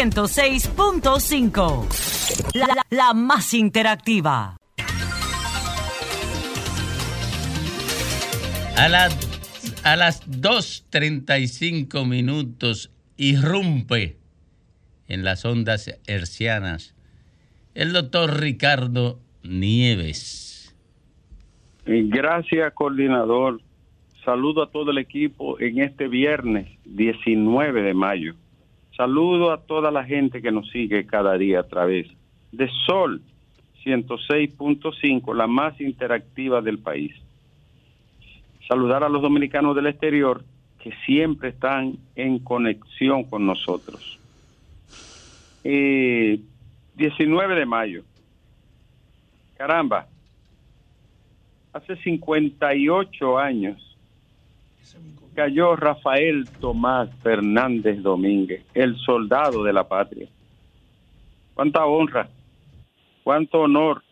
106.5. La, la- la más interactiva. A, las a las 2.35 minutos irrumpe en las ondas hercianas el doctor Ricardo Nieves. Gracias, coordinador. Saludo a todo el equipo en este viernes 19 de mayo. Saludo a toda la gente que nos sigue cada día a través de Sol 106.5, la más interactiva del país. Saludar a los dominicanos del exterior que siempre están en conexión con nosotros. Eh, 19 de mayo. Caramba, hace 58 años cayó Rafael Tomás Fernández Domínguez, el soldado de la patria. Cuánta honra, cuánto honor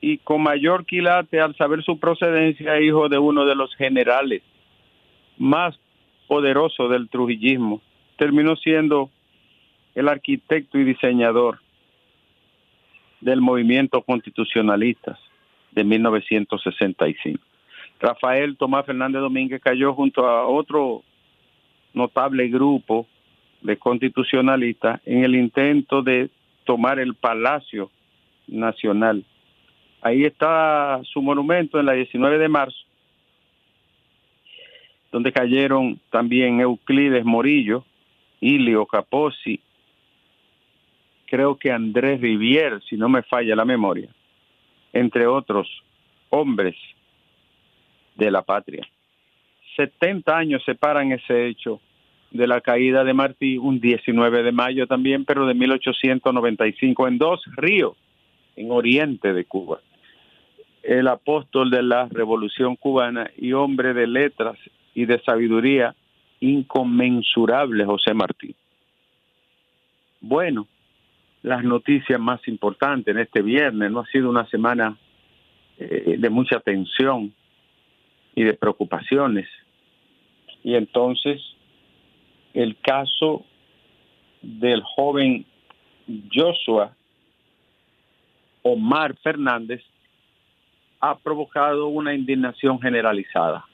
y con mayor quilate al saber su procedencia, hijo de uno de los generales más poderosos del trujillismo, terminó siendo el arquitecto y diseñador del movimiento constitucionalista de 1965. Rafael Tomás Fernández Domínguez cayó junto a otro notable grupo de constitucionalistas en el intento de tomar el Palacio Nacional. Ahí está su monumento en la 19 de marzo, donde cayeron también Euclides Morillo, Ilio Capozzi, creo que Andrés Rivier, si no me falla la memoria, entre otros hombres de la patria. 70 años separan ese hecho de la caída de Martí, un 19 de mayo también, pero de 1895, en dos ríos, en oriente de Cuba. El apóstol de la revolución cubana y hombre de letras y de sabiduría inconmensurable, José Martí. Bueno, las noticias más importantes en este viernes, no ha sido una semana eh, de mucha tensión y de preocupaciones. Y entonces el caso del joven Joshua Omar Fernández ha provocado una indignación generalizada.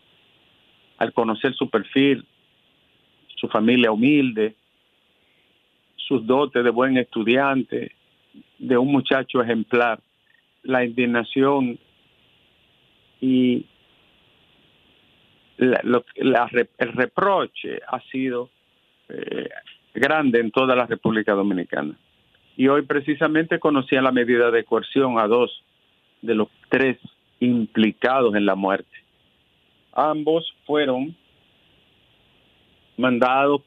Al conocer su perfil, su familia humilde, sus dotes de buen estudiante, de un muchacho ejemplar, la indignación y la- el reproche ha sido eh, grande en toda la República Dominicana. Y hoy precisamente conocía la medida de coerción a dos de los tres implicados en la muerte. Ambos fueron mandados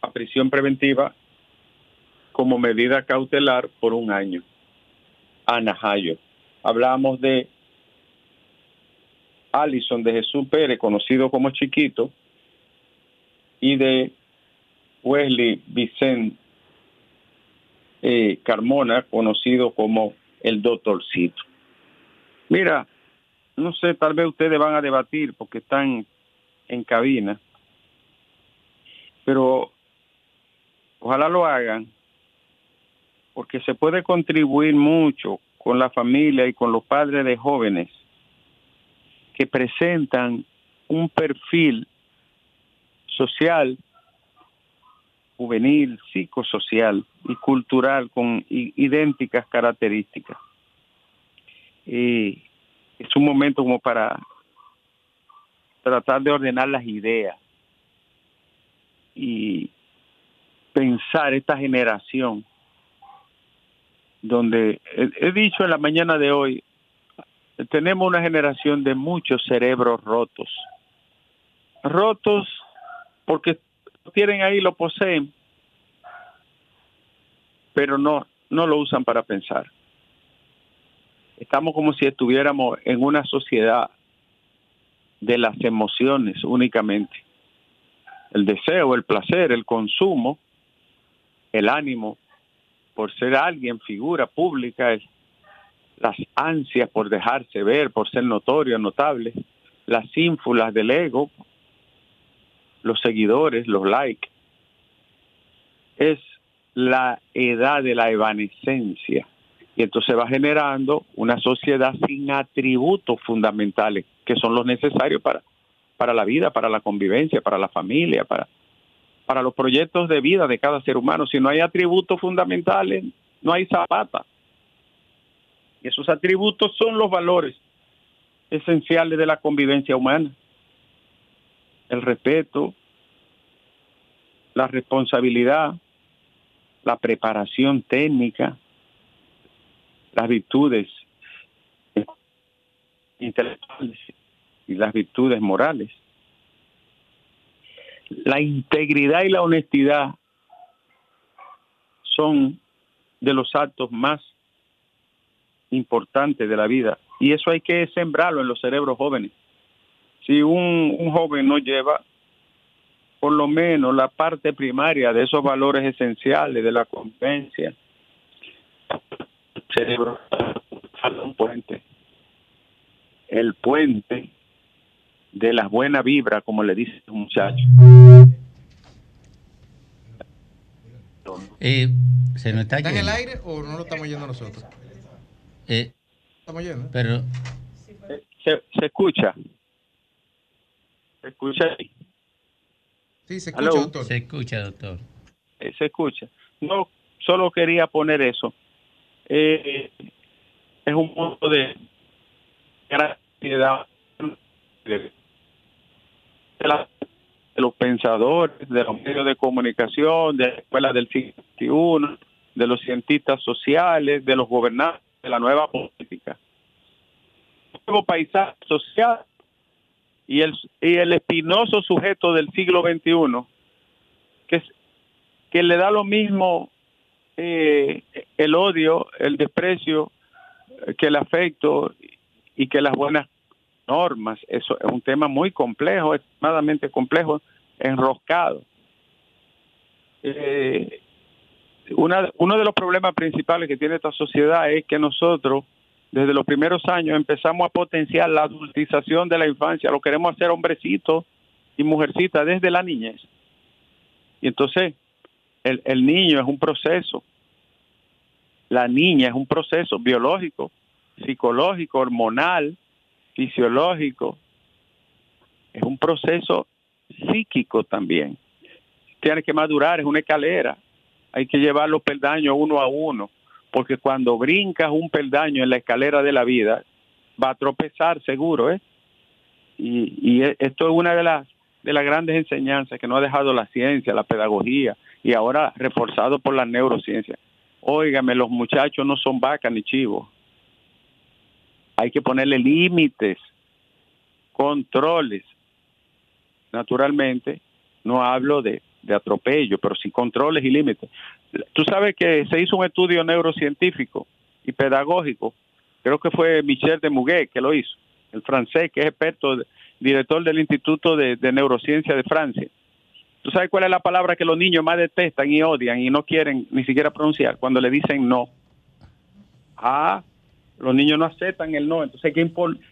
a prisión preventiva como medida cautelar por un año. a Najayo. Hablamos de Alison de Jesús Pérez, conocido como Chiquito, y de Wesley Vicente eh, Carmona, conocido como el Doctorcito. Mira, no sé, tal vez ustedes van a debatir porque están en cabina, pero ojalá lo hagan, porque se puede contribuir mucho con la familia y con los padres de jóvenes que presentan un perfil social, juvenil, psicosocial y cultural con idénticas características. y es un momento como para tratar de ordenar las ideas y pensar esta generación donde he dicho en la mañana de hoy tenemos una generación de muchos cerebros rotos rotos porque lo tienen ahí lo poseen pero no no lo usan para pensar estamos como si estuviéramos en una sociedad de las emociones únicamente. El deseo, el placer, el consumo, el ánimo por ser alguien, figura pública, las ansias por dejarse ver, por ser notorio, notable, las ínfulas del ego, los seguidores, los likes. Es la edad de la evanescencia y entonces va generando una sociedad sin atributos fundamentales que son los necesarios para, para la vida, para la convivencia, para la familia, para, para los proyectos de vida de cada ser humano. Si no hay atributos fundamentales, no hay zapata. Y esos atributos son los valores esenciales de la convivencia humana. El respeto, la responsabilidad, la preparación técnica, las virtudes intelectuales y las virtudes morales. La integridad y la honestidad son de los actos más importantes de la vida y eso hay que sembrarlo en los cerebros jóvenes. Si un, un joven no lleva por lo menos la parte primaria de esos valores esenciales de la convivencia, cerebro un puente. El puente de las buenas vibras, como le dice un muchacho. Eh, se nos está, ¿Está en el aire o no lo estamos yendo nosotros? Eh, Estamos yendo. pero Se, se escucha. Se escucha ahí. Sí, se Aló. escucha, doctor. se escucha, doctor. Eh, se escucha. No, solo quería poner eso. Eh, es un mundo de gran ansiedad de, de la- de los pensadores, de los medios de comunicación, de la escuela del siglo XXI, de los cientistas sociales, de los gobernantes, de la nueva política. Un nuevo paisaje social y el, y el espinoso sujeto del siglo XXI, que, que le da lo mismo eh, el odio, el desprecio, eh, que el afecto y que las buenas normas. Eso es un tema muy complejo, extremadamente complejo, enroscado. Eh, una, uno de los problemas principales que tiene esta sociedad es que nosotros, desde los primeros años, empezamos a potenciar la adultización de la infancia. Lo queremos hacer hombrecito y mujercita desde la niñez. Y entonces, el, el niño es un proceso, la niña es un proceso biológico, psicológico, hormonal, fisiológico, es un proceso psíquico también. Tiene que madurar, es una escalera, hay que llevar los peldaños uno a uno, porque cuando brincas un peldaño en la escalera de la vida, va a tropezar seguro, ¿eh? Y, y e- esto es una de las de las grandes enseñanzas que nos ha dejado la ciencia, la pedagogía, y ahora reforzado por la neurociencia. Óigame, los muchachos no son vacas ni chivos. Hay que ponerle límites, controles. Naturalmente, no hablo de, de atropello, pero sí controles y límites. Tú sabes que se hizo un estudio neurocientífico y pedagógico, creo que fue Michel de Muguet que lo hizo, el francés, que es experto, director del Instituto de, Neurociencia de Francia. ¿Tú sabes cuál es la palabra que los niños más detestan y odian y no quieren ni siquiera pronunciar cuando le dicen no? Ah, los niños no aceptan el no, entonces hay que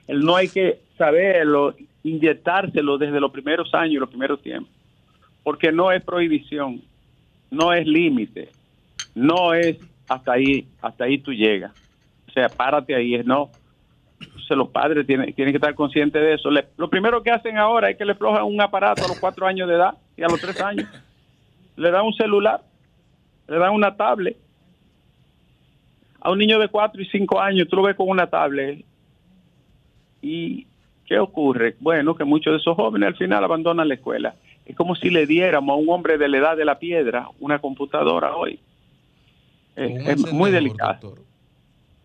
el no hay que saberlo, inyectárselo desde los primeros años y los primeros tiempos, porque no es prohibición, no es límite, no es hasta ahí, hasta ahí tú llegas, o sea, párate ahí, es no. Entonces los padres tienen, tienen que estar conscientes de eso. Lo primero que hacen ahora es que le flojan un aparato a los cuatro años de edad y a los tres años. Le dan un celular, le dan una tablet. A un niño de cuatro y cinco años, tú lo ves con una tablet ¿Y qué ocurre? Bueno, que muchos de esos jóvenes al final abandonan la escuela. Es como si le diéramos a un hombre de la edad de la piedra una computadora hoy. Es, es muy delicado. doctor.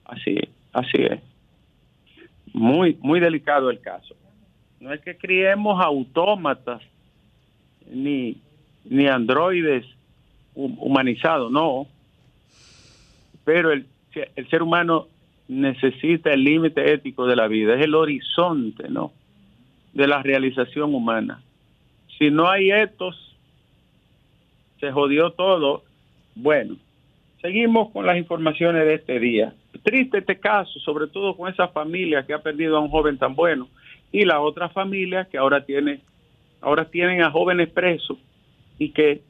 Así, así es. Muy, muy delicado el caso. No es que criemos autómatas ni, ni androides hu- humanizados, no. Pero el, el ser humano necesita el límite ético de la vida, es el horizonte, ¿no? De la realización humana. Si no hay etos, se jodió todo. Bueno, Seguimos con las informaciones de este día. Triste este caso, sobre todo con esa familia que ha perdido a un joven tan bueno y la otra familia que ahora tiene, ahora tienen a jóvenes presos y que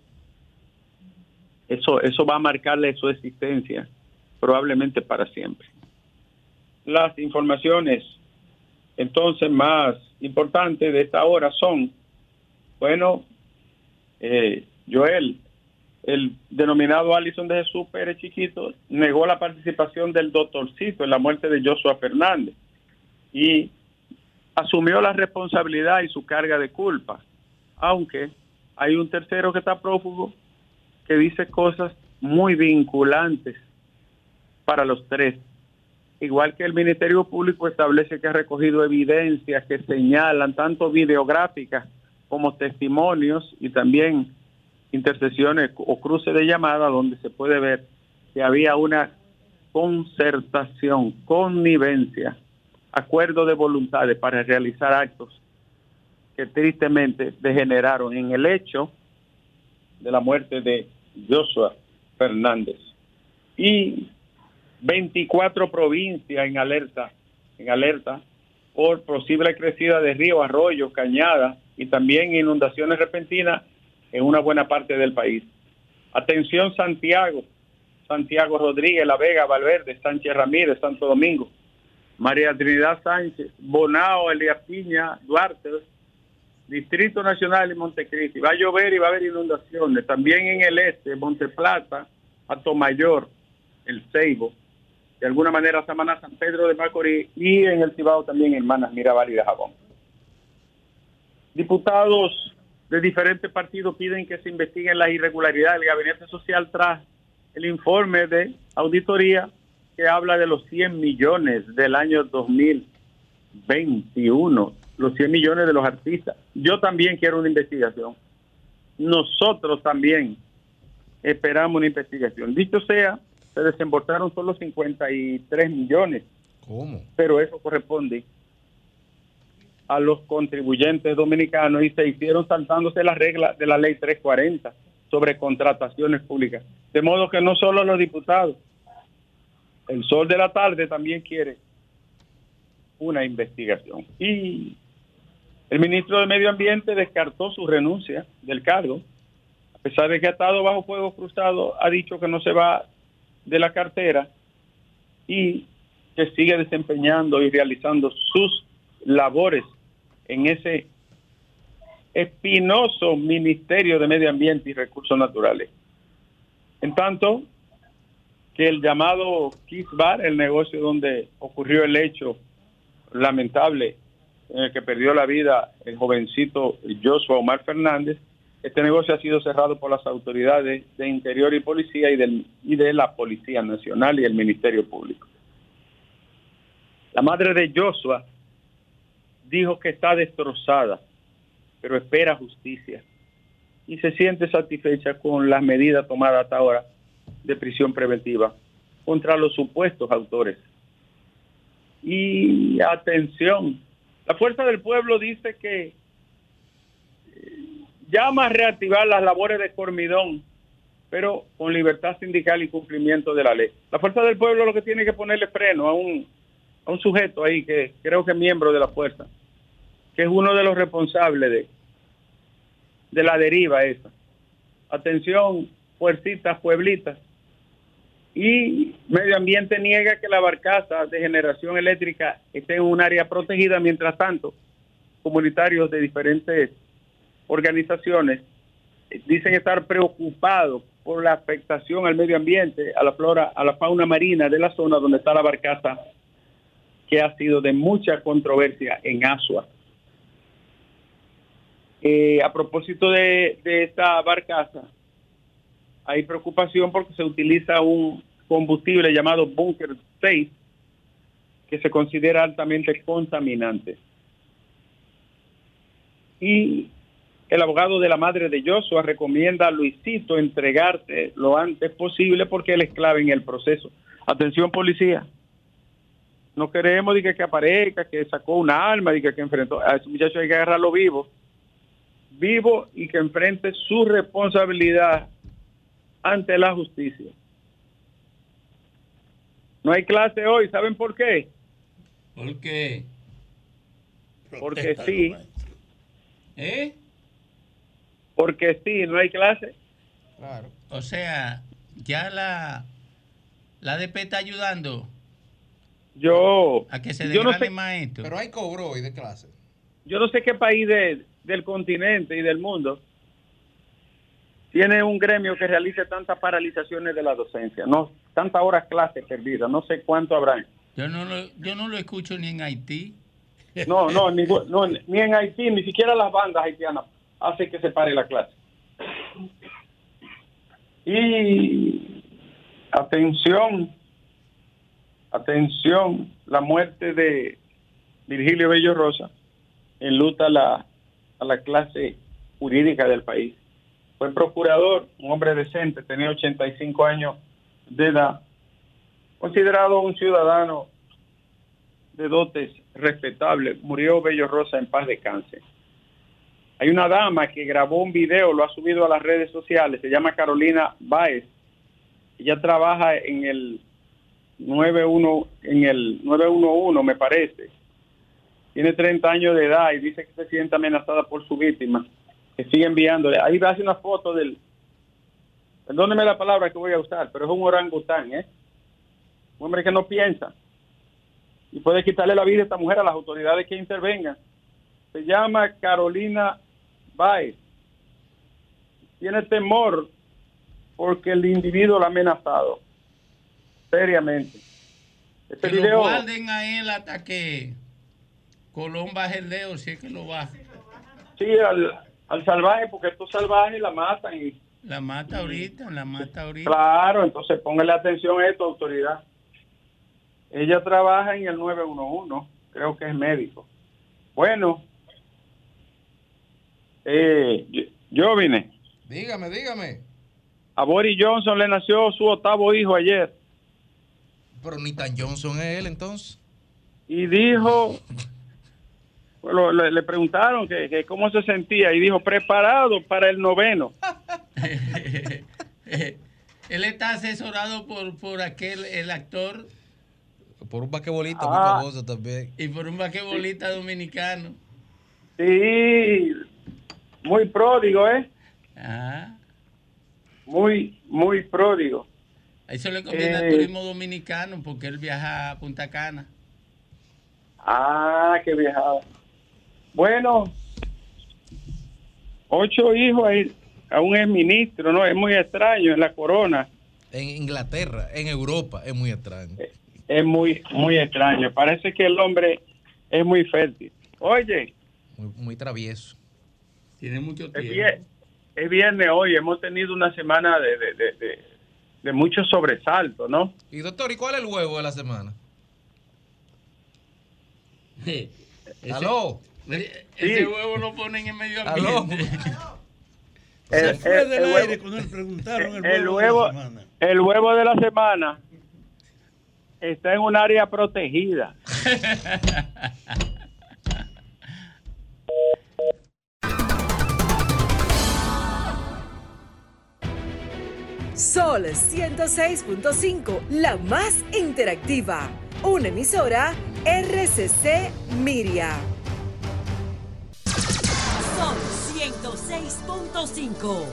eso, eso va a marcarle su existencia probablemente para siempre. Las informaciones entonces más importantes de esta hora son, bueno, eh, Joel, el denominado Alison de Jesús Pérez Chiquito negó la participación del doctorcito en la muerte de Joshua Fernández y asumió la responsabilidad y su carga de culpa, aunque hay un tercero que está prófugo que dice cosas muy vinculantes para los tres. Igual que el Ministerio Público establece que ha recogido evidencias que señalan tanto videográficas como testimonios y también intercesiones o cruces de llamada donde se puede ver que había una concertación, connivencia, acuerdo de voluntades para realizar actos que tristemente degeneraron en el hecho de la muerte de Joshua Fernández. Y 24 provincias en alerta, en alerta por posible crecida de ríos, arroyos, cañadas y también inundaciones repentinas en una buena parte del país. Atención Santiago, Santiago Rodríguez, La Vega, Valverde, Sánchez Ramírez, Santo Domingo, María Trinidad Sánchez, Bonao, Elías Piña, Duarte, Distrito Nacional y Montecristi. Va a llover y va a haber inundaciones. También en el este, Monteplata, Atomayor, El Ceibo, de alguna manera Samaná, San Pedro de Macorís y en el Cibao también Hermanas Mirabal y de Jabón. Diputados de diferentes partidos piden que se investiguen las irregularidades del Gabinete Social tras el informe de auditoría que habla de los 100 millones del año 2021, los 100 millones de los artistas. Yo también quiero una investigación. Nosotros también esperamos una investigación. Dicho sea, se desembolsaron solo 53 millones, ¿Cómo? pero eso corresponde a los contribuyentes dominicanos y se hicieron saltándose las reglas de la ley 340 sobre contrataciones públicas. De modo que no solo los diputados, el sol de la tarde también quiere una investigación. Y el ministro de Medio Ambiente descartó su renuncia del cargo, a pesar de que ha estado bajo fuego cruzado, ha dicho que no se va de la cartera y que sigue desempeñando y realizando sus labores en ese espinoso Ministerio de Medio Ambiente y Recursos Naturales. En tanto que el llamado Kiss Bar, el negocio donde ocurrió el hecho lamentable en el que perdió la vida el jovencito Joshua Omar Fernández, este negocio ha sido cerrado por las autoridades de Interior y Policía y, de la Policía Nacional y el Ministerio Público. La madre de Joshua dijo que está destrozada, pero espera justicia y se siente satisfecha con las medidas tomadas hasta ahora de prisión preventiva contra los supuestos autores. Y atención, la Fuerza del Pueblo dice que llama a reactivar las labores de Cormidón, pero con libertad sindical y cumplimiento de la ley. La Fuerza del Pueblo lo que tiene que ponerle freno a un, a un sujeto ahí que creo que es miembro de la Fuerza, que es uno de los responsables de, de la deriva esa. Atención, fuercitas, pueblitas. Y Medio Ambiente niega que la barcaza de generación eléctrica esté en un área protegida, mientras tanto, comunitarios de diferentes organizaciones eh, dicen estar preocupados por la afectación al medio ambiente, a la flora, a la fauna marina de la zona donde está la barcaza que ha sido de mucha controversia en Asua. Eh, a propósito de, de esta barcaza, hay preocupación porque se utiliza un combustible llamado Bunker 6 que se considera altamente contaminante. Y el abogado de la madre de Joshua recomienda a Luisito entregarte lo antes posible porque él es clave en el proceso. Atención policía, no queremos diga, que aparezca, que sacó un arma, diga, que enfrentó. A ese muchacho hay que agarrarlo vivo. Vivo y que enfrente su responsabilidad ante la justicia. No hay clase hoy, ¿saben por qué? ¿Por qué? Porque sí. ¿Eh? Porque sí, no hay clase. Claro. O sea, ya la, la ADP está ayudando Yo, a que se yo no sé, más esto. Pero hay cobro hoy de clase. yo no sé qué país de- del continente y del mundo tiene un gremio que realice tantas paralizaciones de la docencia, no tantas horas clases perdidas, no sé cuánto habrán. Yo no lo, yo no lo escucho ni en Haití. No, no, ni, no, ni en Haití, ni siquiera las bandas haitianas hacen que se pare la clase. Y atención, atención, la muerte de Virgilio Bello Rosa enluta la, a la clase jurídica del país. Fue procurador, un hombre decente, tenía 85 años de edad, considerado un ciudadano de dotes respetables. Murió Bello Rosa en paz de cáncer. Hay una dama que grabó un video, lo ha subido a las redes sociales, se llama Carolina Baez. Ella trabaja en el 91 en el 911, me parece. Tiene 30 años de edad y dice que se siente amenazada por su víctima, que sigue enviándole. Ahí hace una foto del Perdóneme la palabra que voy a usar, pero es un orangután, ¿eh? Un hombre que no piensa y puede quitarle la vida a esta mujer a las autoridades que intervengan. Se llama Carolina Baez. Tiene temor porque el individuo la ha amenazado seriamente. Este Que lo video, guarden a él hasta que Colón baje el dedo, si es que lo baja. sí, al, al salvaje, porque estos salvajes la matan y La mata ahorita, la mata ahorita. Claro, entonces póngale atención a esto, autoridad. Ella trabaja en el 911, creo que es médico. Bueno, eh, yo, vine. Dígame, dígame. A Boris Johnson le nació su octavo hijo ayer Pero ni tan Johnson es él entonces. y dijo, bueno, le, le preguntaron que, que cómo se sentía y dijo, preparado para el noveno. Él está asesorado por, por aquel, el actor, Por un basquetbolista Ah. muy famoso también. y por un basquetbolista dominicano. Sí, muy pródigo, ¿eh? Ah, Muy, muy pródigo. a eso le conviene al Eh. turismo dominicano porque él viaja a Punta Cana. Ah, qué viajada. Bueno, ocho hijos ahí, aún es ministro, ¿no? Es muy extraño en la corona. En Inglaterra, en Europa, es muy extraño. Es muy, muy extraño. Parece que el hombre es muy fértil. Oye, Muy, muy travieso. Tiene mucho es, tiempo. vier- es viernes hoy, hemos tenido una semana de, de, de, de, de mucho sobresalto, ¿no? Y doctor, ¿y cuál es el huevo de la semana? Ese- ¿Aló? Ese Sí. huevo lo ponen en medio ¿Aló? ambiente. El, Se fue el- del el aire huevo- cuando le preguntaron el, el huevo, huevo, de la semana. el huevo de la semana está en un área protegida. Sol 106.5, la más interactiva. Una emisora RCC Miria. Sol 106.5.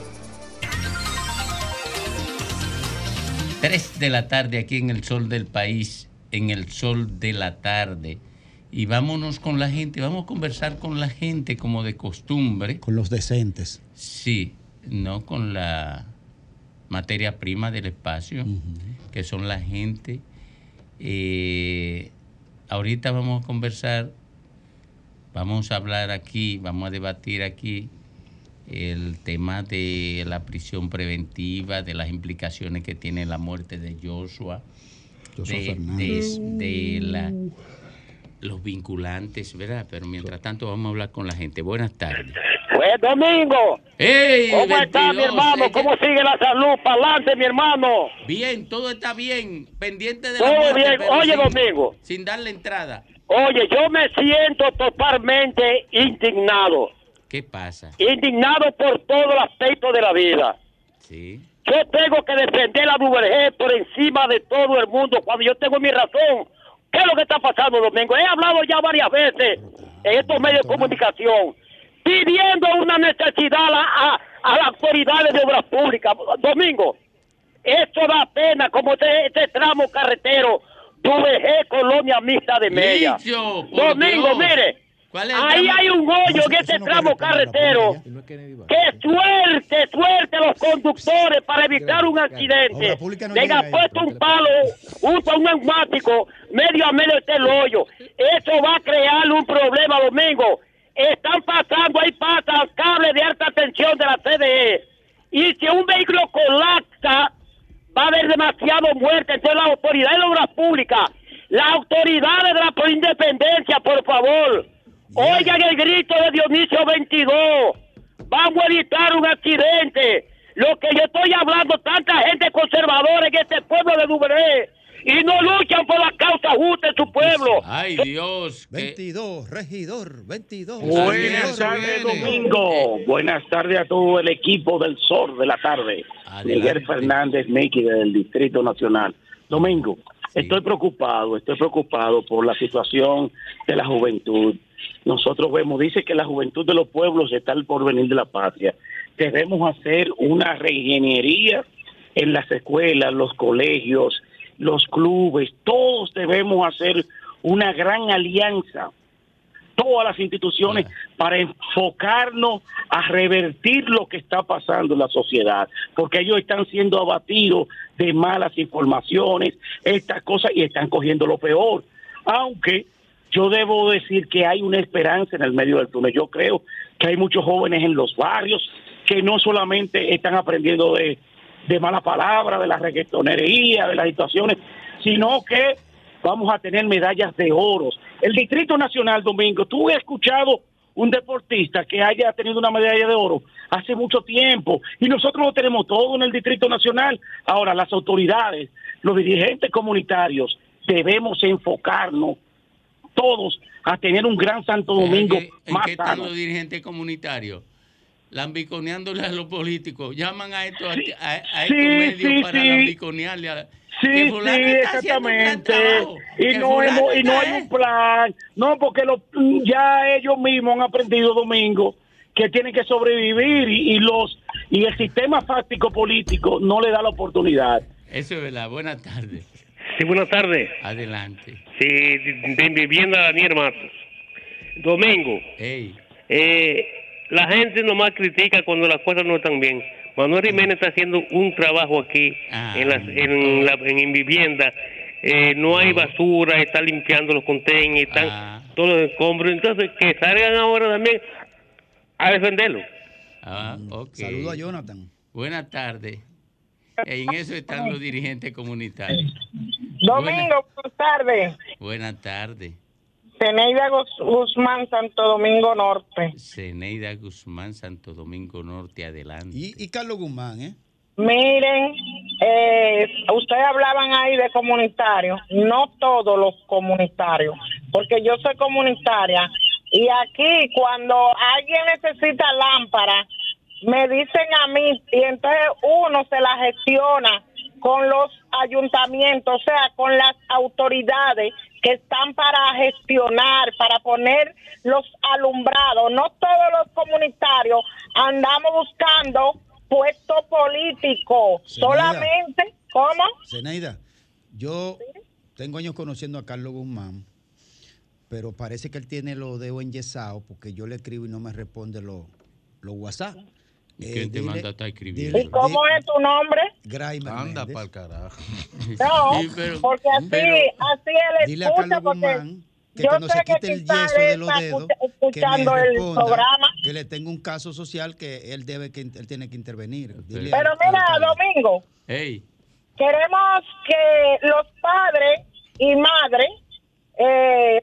3 de la tarde aquí en el sol del país, en el sol de la tarde. Y vámonos con la gente, vamos a conversar con la gente como de costumbre. Con los decentes. Sí, no con la materia prima del espacio, que son la gente eh, ahorita vamos a conversar, vamos a hablar aquí, vamos a debatir aquí el tema de la prisión preventiva, de las implicaciones que tiene la muerte de Joshua, Joshua de, de- de la- los vinculantes, ¿verdad? Pero mientras tanto vamos a hablar con la gente. Buenas tardes. Pues Domingo. ¿cómo está mi 22? hermano? ¿Cómo sigue la salud? Para adelante, mi hermano. Bien, todo está bien, pendiente de la Todo muerte, bien. pero Oye, sin- Domingo. Sin darle entrada. Oye, yo me siento totalmente indignado. ¿Qué pasa? Indignado por todo el aspecto de la vida. Sí. Yo tengo que defender a Duvergé por encima de todo el mundo cuando yo tengo mi razón. ¿Qué es lo que está pasando, Domingo? He hablado ya varias veces en estos medios de comunicación pidiendo una necesidad a, la- a- a las autoridades de obras públicas. Domingo, esto da pena como este, este tramo carretero Duvergé, Colonia Mixta de Mella. Licho, por Domingo, Dios. mire, ¿Cuál es el ahí tramo? hay un hoyo en este tramo carretero. ¡Qué suerte, suerte los conductores para evitar un accidente! Le llega han puesto un palo, usa un neumático, medio a medio está el hoyo. Eso va a crear un problema, Domingo. Están pasando, ahí pasan cables de alta tensión de la CDE. Y si un vehículo colapsa, va a haber demasiado muerte. Entonces, las autoridades de obras públicas, las autoridades de la por independencia, por favor, oigan el grito de Dionisio 22. Vamos a evitar un accidente. Lo que yo estoy hablando, tanta gente conservadora en este pueblo de Duveré y no luchan por la causa justa en su pueblo. Ay, Dios. que- 22, regidor, 22. Buenas regidor. tardes, viene. Domingo. Buenas tardes a todo el equipo del Sol de la tarde. Adelante. Miguel Fernández Miki del Distrito Nacional. Domingo, Sí. estoy preocupado, estoy preocupado por la situación de la juventud. Nosotros vemos, dice que la juventud de los pueblos está al porvenir de la patria. Debemos hacer una reingeniería en las escuelas, los colegios, los clubes, todos debemos hacer una gran alianza todas las instituciones para enfocarnos a revertir lo que está pasando en la sociedad, porque ellos están siendo abatidos de malas informaciones, estas cosas, y están cogiendo lo peor. Aunque yo debo decir que hay una esperanza en el medio del túnel. Yo creo que hay muchos jóvenes en los barrios que no solamente están aprendiendo de, de mala palabra, de la reggaetonería, de las situaciones, sino que vamos a tener medallas de oro. El Distrito Nacional, Domingo, ¿tú has escuchado un deportista que haya tenido una medalla de oro hace mucho tiempo? Y nosotros lo tenemos todo en el Distrito Nacional. Ahora, las autoridades, los dirigentes comunitarios, debemos enfocarnos todos a tener un gran Santo Domingo ¿En qué, en más qué están los dirigentes comunitarios? Lambiconeándole a los políticos. Llaman a estos, a, a estos Sí, medios sí, para sí. lambiconearle a Sí, sí, exactamente. trabajo, Y no, hemos, y no hay un plan. No, porque lo- ya ellos mismos han aprendido, Domingo, que tienen que sobrevivir y, y los y el sistema fáctico político no le da la oportunidad. Eso es verdad. Buenas tardes. Sí, buenas tardes. Adelante. Sí, de, de vivienda Daniel Matos. Domingo, Ey, eh, la gente nomás critica cuando las cosas no están bien. Manuel Jiménez está haciendo un trabajo aquí Ah. en, las, en, la, en, en vivienda. Eh, no hay basura, está limpiando los contenedores, están Ah. todos los escombros. Entonces, que salgan ahora también a defenderlo. ah, ok. Saludo a Jonathan. Buenas tardes. En eso están los dirigentes comunitarios. Domingo, buenas tardes. Buenas tardes. Teneida Guz- Guzmán, Santo Domingo Norte. Zeneida Guzmán, Santo Domingo Norte, adelante. Y, y Carlos Guzmán, ¿eh? Miren, eh, ustedes hablaban ahí de comunitarios, no todos los comunitarios, porque yo soy comunitaria y aquí cuando alguien necesita lámpara, me dicen a mí y entonces uno se la gestiona con los ayuntamientos, o sea, con las autoridades que están para gestionar, para poner los alumbrados. No todos los comunitarios andamos buscando puesto político, Zenaida. solamente, ¿cómo? Zenaida, yo tengo años conociendo a Carlos Guzmán, pero parece que él tiene los dedos enyesados porque yo le escribo y no me responde los los WhatsApp. ¿Y quién te manda a estar escribiendo? ¿Y cómo es tu nombre? Graimer Anda Méndez. pa'l carajo. No, Sí, pero- porque así, pero- así él Dile a escucha, Carlos porque Guzmán que yo cuando sé se que quite el yeso de los dedos, escucha- que me escuchando el programa. que le tengo un caso social que él debe que él tiene que intervenir. Dile Pero al- mira, al. Domingo, Ey, queremos que los padres y madres, eh,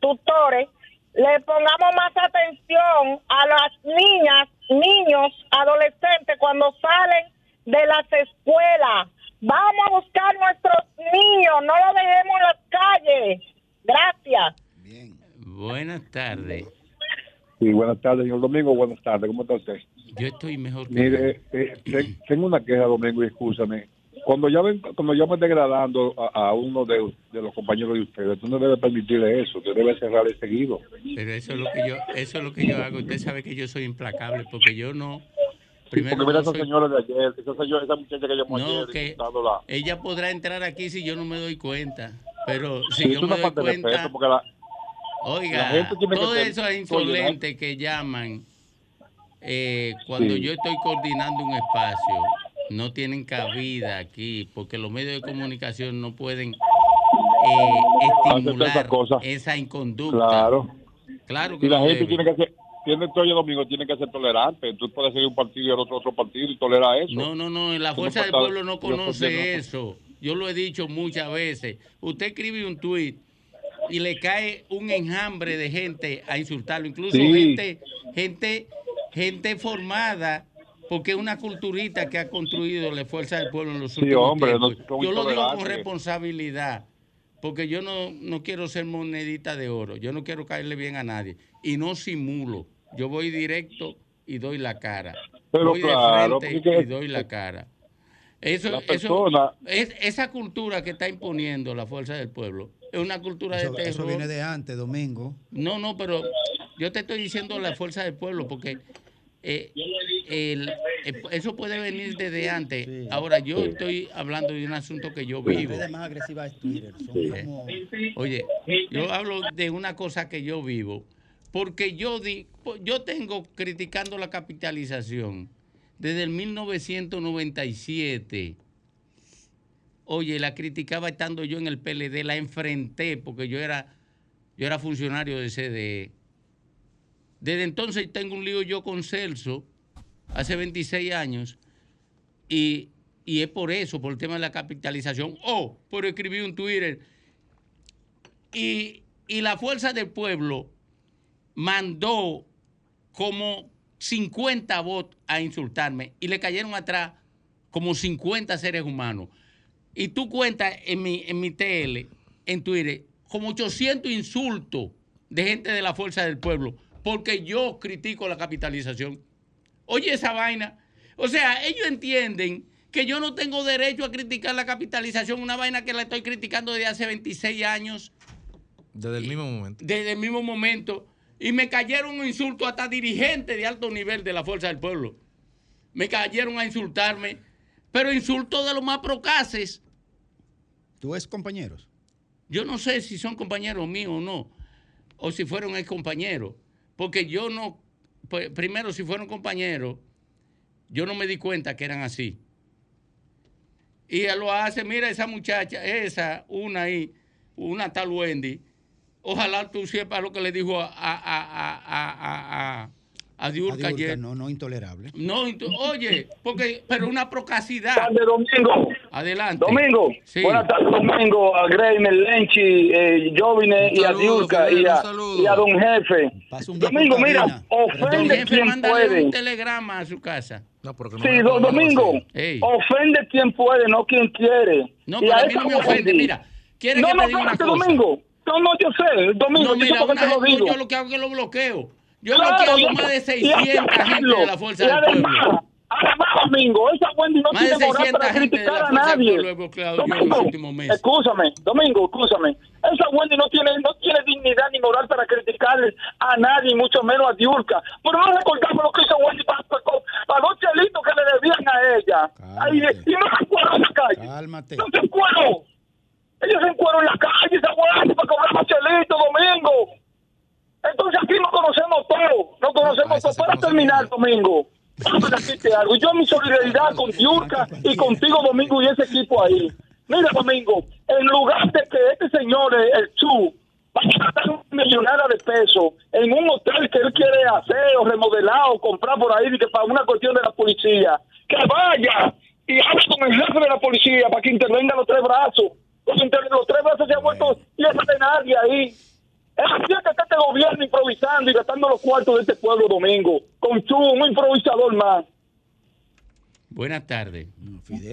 tutores, le pongamos más atención a las niñas, niños, adolescentes cuando salen de las escuelas. Vamos a buscar nuestros niños, no los dejemos en las calles. Gracias. Bien. buenas tardes. Sí, buenas tardes, señor Domingo. Buenas tardes. ¿Cómo está usted? Yo estoy mejor que Mire, eh, te- tengo una queja, Domingo, y escúchame. Cuando ya ven, cuando ya me degradando a, a uno de, de los compañeros de ustedes, tú no debes permitirle eso. Usted debe cerrarle seguido. Pero eso es lo que yo, eso es lo que yo hago. Usted sabe que yo soy implacable porque yo no. Primero Porque mira no esa soy- señora de ayer, esa, señora, esa muchacha que llamó No, ayer, que insultándola. ella podrá entrar aquí si yo no me doy cuenta. Pero si Sí, yo me doy cuenta, la, la oiga, todos esos insolentes que llaman eh, cuando Sí. yo estoy coordinando un espacio no tienen cabida aquí porque los medios de comunicación no pueden eh, Hacer estimular esa inconducta. Claro. Claro que Y la gente debe. tiene que ser, tiene todo domingo, tiene que ser tolerante. Tú puedes seguir un partido y el otro otro partido y tolerar eso. No, no, no, la fuerza del pueblo no conoce eso. Yo lo he dicho muchas veces. Usted escribe un tuit y le cae un enjambre de gente a insultarlo, incluso Sí. gente, gente, gente formada, porque es una culturita que ha construido la fuerza del pueblo en los Sí, últimos hombre, no, tiempos. son Yo lo digo con responsabilidad, porque yo no, no quiero ser monedita de oro, yo no quiero caerle bien a nadie y no simulo. Yo voy directo y doy la cara. Pero voy claro, de frente porque- y doy la cara. Eso, La eso- es, esa cultura que está imponiendo la fuerza del pueblo es una cultura Eso, de terror. eso viene de antes, Domingo. No, no, pero yo te estoy diciendo la fuerza del pueblo porque eh, el- eh, eso puede venir desde antes. Ahora, yo estoy hablando de un asunto que yo La vivo. red más agresiva es Twitter. Son como... Oye, yo hablo de una cosa que yo vivo, porque yo di, yo tengo criticando la capitalización desde el 1997. Oye, la criticaba estando yo en el PLD, la enfrenté porque yo era yo era funcionario de CDE. Desde entonces tengo un lío yo con Celso, hace 26 años, y, y es por eso, por el tema de la capitalización. O por escribir un Twitter y, y la fuerza del pueblo mandó como 50 bots a insultarme y le cayeron atrás como 50 seres humanos. Y tú cuentas en mi, en mi TL, en Twitter, como 800 insultos de gente de la fuerza del pueblo, porque yo critico la capitalización. Oye esa vaina. O sea, ellos entienden que yo no tengo derecho a criticar la capitalización, una vaina que la estoy criticando desde hace 26 años Desde el mismo momento. desde el mismo momento y me cayeron un insulto hasta dirigentes de alto nivel de la Fuerza del Pueblo. Me cayeron a insultarme, pero insultos de los más procaces. ¿Tú eres compañeros? Yo no sé si son compañeros míos o no, o si fueron ex compañeros, porque yo no, pues, primero si fueron compañeros, yo no me di cuenta que eran así. Y él lo hace, mira esa muchacha, esa, una ahí, una tal Wendy, ojalá tú sepas lo que le dijo a, a, a, a, a, a, a Diurca Adiurka, ayer. no, no intolerable. No, oye, porque, pero una procacidad. tardes, Domingo. Adelante. Domingo, Sí. buenas tardes, Domingo, a Greiner, Lenchi, eh, Jovine y a Diurca y a, y a Don Jefe. Domingo, mira, ofende jefe, quien puede. un telegrama a su casa. Sí, do- Domingo, ofende quien puede, no quien quiere. No, Y pero a a mí no me ofende, mira. ¿Quiere no, que no, te diga una espérate, cosa? Domingo. No, no, yo sé, Domingo, No, yo mira, qué una te lo digo. yo lo que hago es que lo bloqueo. Yo Claro, bloqueado y- más de y 600 gente de la Fuerza del además, Pueblo. Además, Domingo, esa Wendy no Más de tiene moral 600 para criticar la a nadie. Los Domingo. Escúchame, Domingo, escúchame. Esa Wendy no tiene, no tiene dignidad ni moral para criticarle a nadie, mucho menos a Diurca. Pero no recordamos lo que hizo Wendy para, para, dos chelitos que le debían a ella. Ay, y no se encuadró en la calle. Cálmate. No se encuadró. Ellos se encuadró en la calle, esa Wendy, para cobrar más chelitos, Domingo. Entonces aquí nos conocemos todos, nos conocemos todos. Para terminar, Domingo, déjame decirte algo. Yo mi solidaridad con Yurka y contigo, Domingo, y ese equipo ahí. Mira, Domingo, en lugar de que este señor, eh, el Chu, vaya a gastar un millonario de pesos en un hotel que él quiere hacer o remodelar o comprar por ahí y que para una cuestión de la policía, que vaya y hable con el jefe de la policía para que intervenga los tres brazos. Los, los tres brazos se han vuelto piezas de nadie ahí. Es así que está este gobierno improvisando y gastando los cuartos de este pueblo domingo. Con Chu, un improvisador más. Buenas tardes.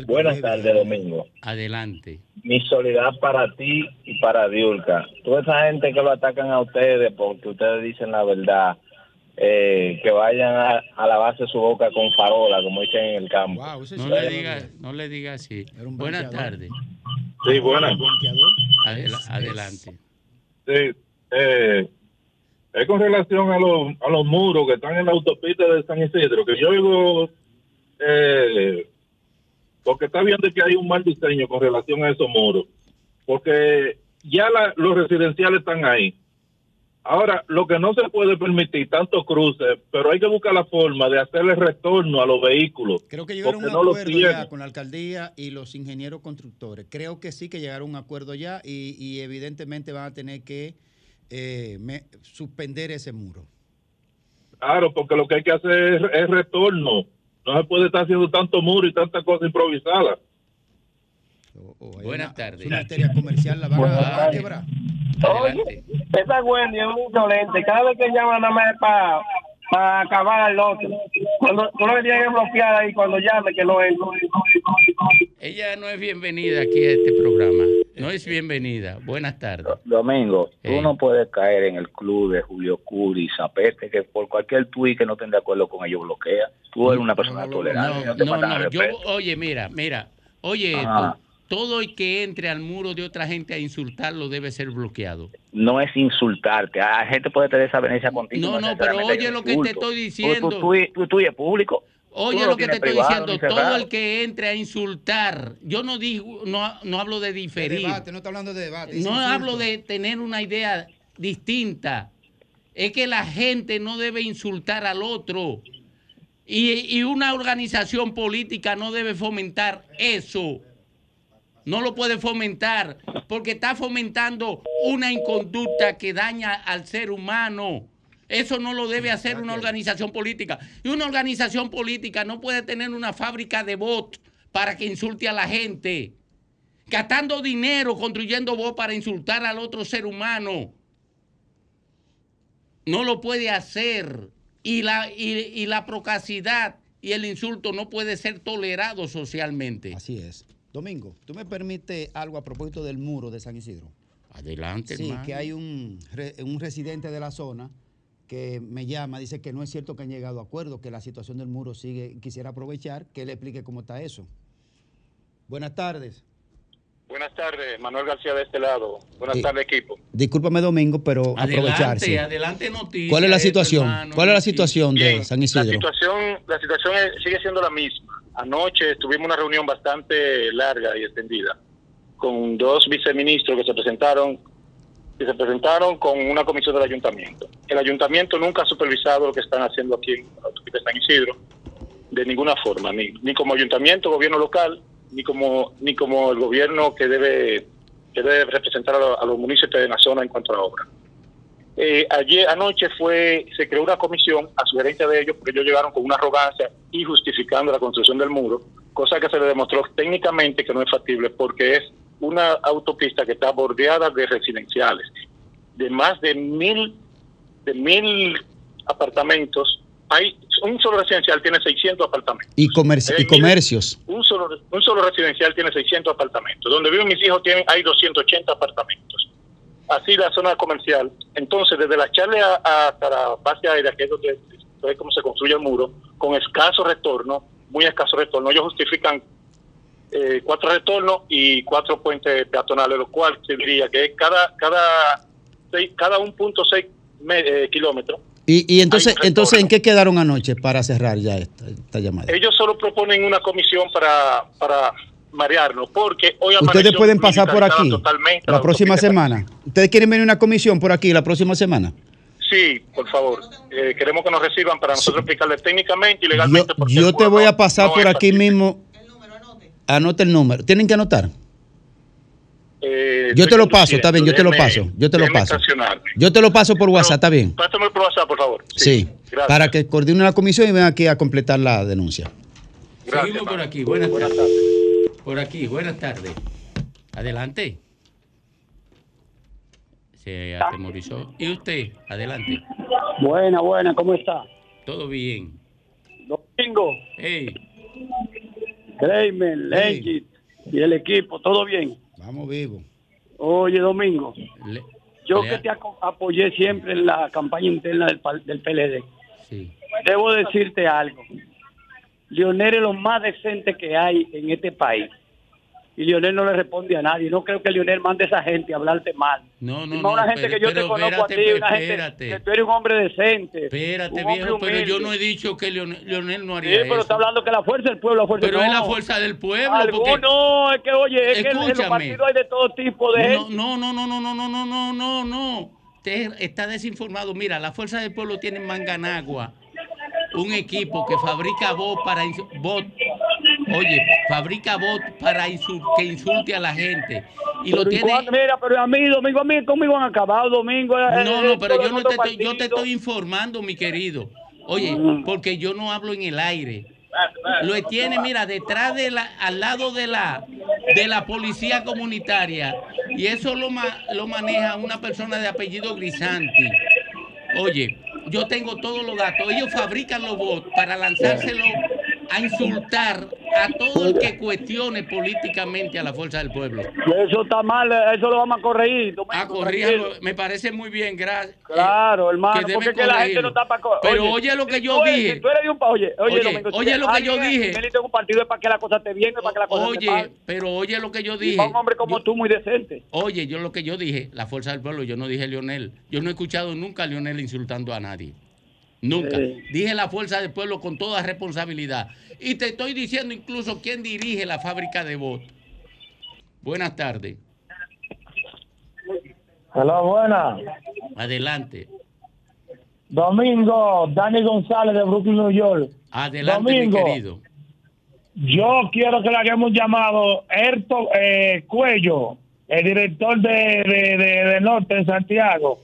Buenas tardes, Domingo. Adelante. Mi solidaridad para ti y para Diulca. Toda esa gente que lo atacan a ustedes porque ustedes dicen la verdad, eh, que vayan a, a lavarse su boca con farola, como dicen en el campo. No le diga, no le diga así. Buenas tardes. Sí, buenas. Adela- adelante. Sí, eh, es con relación a los, a los muros que están en la autopista de San Isidro, que yo digo, eh, porque está bien de que hay un mal diseño con relación a esos muros, porque ya la- los residenciales están ahí. Ahora, lo que no se puede permitir, tantos cruces, pero hay que buscar la forma de hacerle retorno a los vehículos. Creo que llegaron a un no acuerdo ya con la alcaldía y los ingenieros constructores. Creo que sí que llegaron a un acuerdo ya y, y evidentemente van a tener que eh, me- suspender ese muro. Claro, porque lo que hay que hacer es, es retorno. No se puede estar haciendo tanto muro y tantas cosas improvisadas. Buenas tardes. Su materia comercial la van a, quebrar. Adelante. Esa Wendy es muy insolente. Cada vez que llama nada más es para acabar al otro. Cuando tú lo que tienes que bloquear ahí cuando llame que no es. Ella no es bienvenida aquí a este programa. No es bienvenida. Buenas tardes. Domingo, Eh. tú no puedes caer en el club de Julio Curi, Zapete, que por cualquier tuit que no estén de acuerdo con ellos bloquea. Tú eres una persona tolerante. No, te No, al no, yo, oye, mira, mira, oye Ajá. esto. Todo el que entre al muro de otra gente a insultarlo debe ser bloqueado. No es insultarte. La gente puede tener esa venencia contigo. No, no, pero oye lo que te estoy diciendo. Tu tuit es público. Oye Tú lo que te estoy privado diciendo, todo el que entre a insultar, yo no digo, no, no hablo de diferir. Debate, no está hablando de debate. No insulto. hablo de tener una idea distinta. Es que la gente no debe insultar al otro. Y, y una organización política no debe fomentar eso. No lo puede fomentar porque está fomentando una inconducta que daña al ser humano. Eso no lo debe hacer una organización política. Y una organización política no puede tener una fábrica de bots para que insulte a la gente gastando dinero construyendo voz para insultar al otro ser humano. No lo puede hacer. Y la, y, y la procacidad y el insulto no puede ser tolerado socialmente. Así es. Domingo, ¿tú me permites algo a propósito del muro de San Isidro? Adelante, Sí, hermano. que hay un, re- un residente de la zona que me llama, dice que no es cierto que han llegado a acuerdo, que la situación del muro sigue. Quisiera aprovechar que él explique cómo está eso. Buenas tardes. Buenas tardes, Manuel García de este lado. Buenas tardes, equipo. Discúlpame, Domingo, pero aprovechar. Adelante, sí. adelante noticias. ¿Cuál es la situación? hermano, ¿Cuál es la situación de Bien, San La Isidro? situación, la situación es- sigue siendo la misma. Anoche tuvimos una reunión bastante larga y extendida con dos viceministros que se presentaron que se presentaron con una comisión del ayuntamiento. El ayuntamiento nunca ha supervisado lo que están haciendo aquí en San Isidro de ninguna forma, ni, ni como ayuntamiento, gobierno local, ni como ni como el gobierno que debe que debe representar a, a los municipios de la zona en cuanto a la obra. Eh, ayer anoche fue se creó una comisión a sugerencia de ellos porque ellos llegaron con una arrogancia y justificando la construcción del muro, cosa que se le demostró técnicamente que no es factible porque es una autopista que está bordeada de residenciales, de más de mil de mil apartamentos. Hay un solo residencial tiene 600 apartamentos. Y, comerci- y comercios. Un solo un solo residencial tiene 600 apartamentos. Donde viven mis hijos tienen hay 280 apartamentos. Así la zona comercial. Entonces, desde la charla hasta la base aérea, que es donde es como se construye el muro, con escaso retorno, muy escaso retorno. Ellos justifican eh, cuatro retornos y cuatro puentes peatonales, lo cual se diría que es cada cada seis- cada 1.6 me- eh, kilómetros. Y, y entonces, entonces, ¿en qué quedaron anoche para cerrar ya esta, esta llamada? Ellos solo proponen una comisión para, para marearnos, porque hoy Ustedes pueden pasar por aquí totalmente la próxima semana. ¿Ustedes quieren venir a una comisión por aquí la próxima semana? Sí, por favor. Eh, queremos que nos reciban para nosotros explicarles técnicamente y legalmente. Yo, yo el te voy a pasar no por aquí mismo. Anota el número. Tienen que anotar. Eh, Yo te lo paso, está bien, yo te lo paso. Yo te lo paso. Yo te lo paso por WhatsApp, está bien. Pásame por WhatsApp, por favor. Sí. gracias. Para que coordine la comisión y vengan aquí a completar la denuncia. Seguimos por aquí. Buenas, tardes. Por aquí, buenas tardes. Adelante. Se atemorizó. ¿Y usted? Adelante. Buena, buena, ¿cómo está? Todo bien. Domingo, Hey, Kramer, Legit y el equipo, ¿todo bien? Vamos vivo. Oye, Domingo, yo que te apoyé siempre en la campaña interna del, pal- del PLD, Sí. debo decirte algo. Lionel es lo más decente que hay en este país. Y Lionel no le responde a nadie. No creo que Lionel mande a esa gente a hablarte mal. No, no, no. una gente pero- que yo te pero conozco a ti, espérate, una gente espérate. que tú eres un hombre decente. Espérate, hombre viejo, pero yo humilde. no he dicho que Leonel, Leonel no Sí, haría pero eso. está hablando que la fuerza del pueblo, la fuerza Pero no. es la fuerza del pueblo. Porque- es que oye, es que en los Escúchame. partidos hay de todo tipo de No, gente. no, no, no, no, no, no, no, no, no, no. Te está desinformado. Mira, la Fuerza del Pueblo tiene en Manganagua un equipo que fabrica bot para bot. Oye, fabrica bot para que insulte a la gente. Y Pero lo ¿y tiene. Mira, pero a mí, Domingo, a mí conmigo han acabado, Domingo. eh, No, eh, no, pero yo no te estoy, yo te estoy informando, mi querido. Oye, porque yo no hablo en el aire. Lo tiene, mira, detrás de la, al lado de la, de la policía comunitaria. Y eso lo, ma- lo maneja una persona de apellido Grisanti. Oye, yo tengo todos los datos. Ellos fabrican los bots para lanzárselo a insultar a todo el que cuestione políticamente a la fuerza del pueblo. Eso está mal, eh, eso lo vamos a corregir. Ah, corríjalo. tranquilo. Me parece muy bien, gracias. Claro, hermano, deben porque que la gente no está para... Pero oye lo que yo dije. si tú eres de un pa- oye, oye, Oye, Domingo, si oye lo que yo dije. un partido es para que la cosa esté bien, es para que la cosa esté. Oye, pero oye lo que yo Y dije. para un hombre como tú, muy decente. Oye, yo lo que yo dije, la fuerza del pueblo, yo no dije Lionel. Yo no he escuchado nunca a Lionel insultando a nadie. Nunca. Dije la fuerza del pueblo con toda responsabilidad. Y te estoy diciendo incluso quién dirige la fábrica de bot. Buenas tardes. Hola, buena. Adelante. Domingo, Dani González de Brooklyn, New York. Adelante, Domingo. mi querido. Yo quiero que le hagamos un llamado Erto eh, Cuello, el director de, de, de- de Norte de Santiago,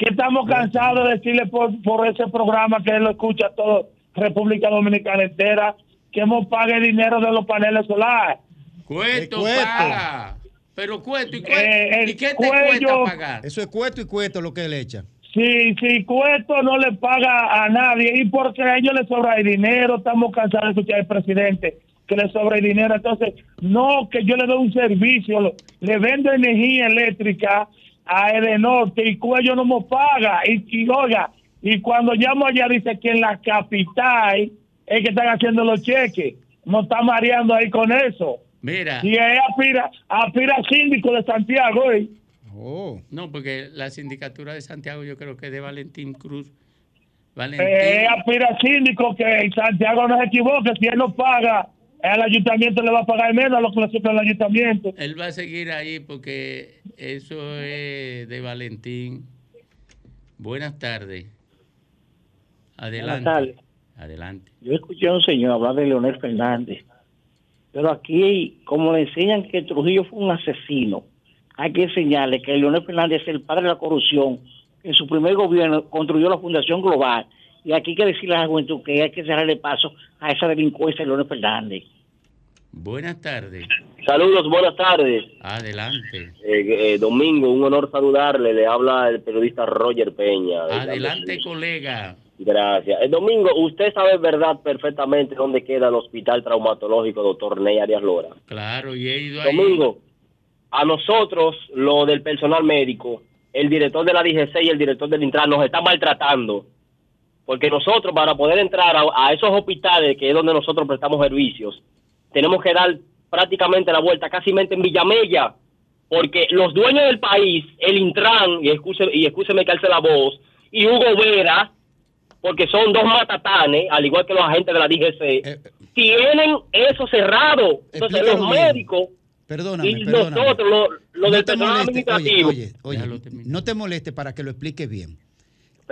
que estamos cansados de decirle por, por ese programa que él lo escucha todo República Dominicana entera, que hemos pagado dinero de los paneles solares. Cueto. paga. Pero cueto, ¿y, cueto? Eh, ¿Y qué te cuello- cuesta pagar? Eso es cueto y cueto lo que él echa. Si, si Cueto no le paga a nadie y porque a ellos les sobra el dinero, estamos cansados de escuchar al presidente que le sobra el dinero. Entonces, no que yo le doy un servicio, le vendo energía eléctrica a Edenorte y Cuello no me paga. Y, y oiga, y cuando llamo allá dice que en la capital es que están haciendo los cheques. No está mareando ahí con eso. Mira. Y es aspira, aspira síndico de Santiago. ¿eh? No, porque la sindicatura de Santiago yo creo que es de Valentín Cruz. Valentín. Eh, aspira síndico que en Santiago no se equivoque, si él no paga, el ayuntamiento le va a pagar menos a lo que le el ayuntamiento. Él va a seguir ahí porque eso es de Valentín. Buenas tardes. Adelante. Buenas tardes. Adelante. Yo escuché a un señor hablar de Leonel Fernández, pero aquí, como le enseñan que Trujillo fue un asesino, hay que enseñarle que Leonel Fernández es el padre de la corrupción. En su primer gobierno construyó la Fundación Global y aquí hay que decirle a la juventud que hay que cerrarle paso a esa delincuencia de Leonel Fernández. Buenas tardes. Saludos, buenas tardes. Adelante. Eh, eh, Domingo, un honor saludarle. Le habla el periodista Roger Peña. de Adelante, colega. Gracias. Eh, Domingo, usted sabe verdad perfectamente dónde queda el hospital traumatológico doctor Ney Arias Lora. Claro, y he ido ahí. Domingo, a nosotros, lo del personal médico, el director de la DGC y el director del Intran nos están maltratando. Porque nosotros, para poder entrar a, a esos hospitales, que es donde nosotros prestamos servicios, tenemos que dar prácticamente la vuelta, casi en Villamella. Porque los dueños del país, el Intran, y escúcheme, y escúcheme que alce la voz, y Hugo Vera, porque son dos matatanes, al igual que los agentes de la DGC, tienen eso cerrado. Entonces, los bien. médicos Perdóname, y perdóname. nosotros, lo, lo no del personal oye, administrativo. oye, oye, no te moleste para que lo explique bien.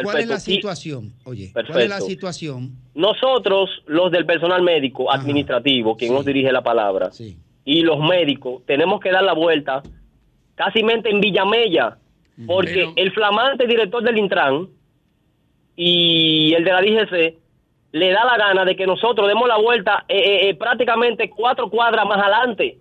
¿Cuál es la situación? Oye, ¿cuál es la situación? Nosotros, los del personal médico administrativo, quien nos dirige la palabra, y los médicos, tenemos que dar la vuelta casi mente en Villamella, porque el flamante director del Intran y el de la DGC le da la gana de que nosotros demos la vuelta eh, eh, eh, prácticamente cuatro cuadras más adelante.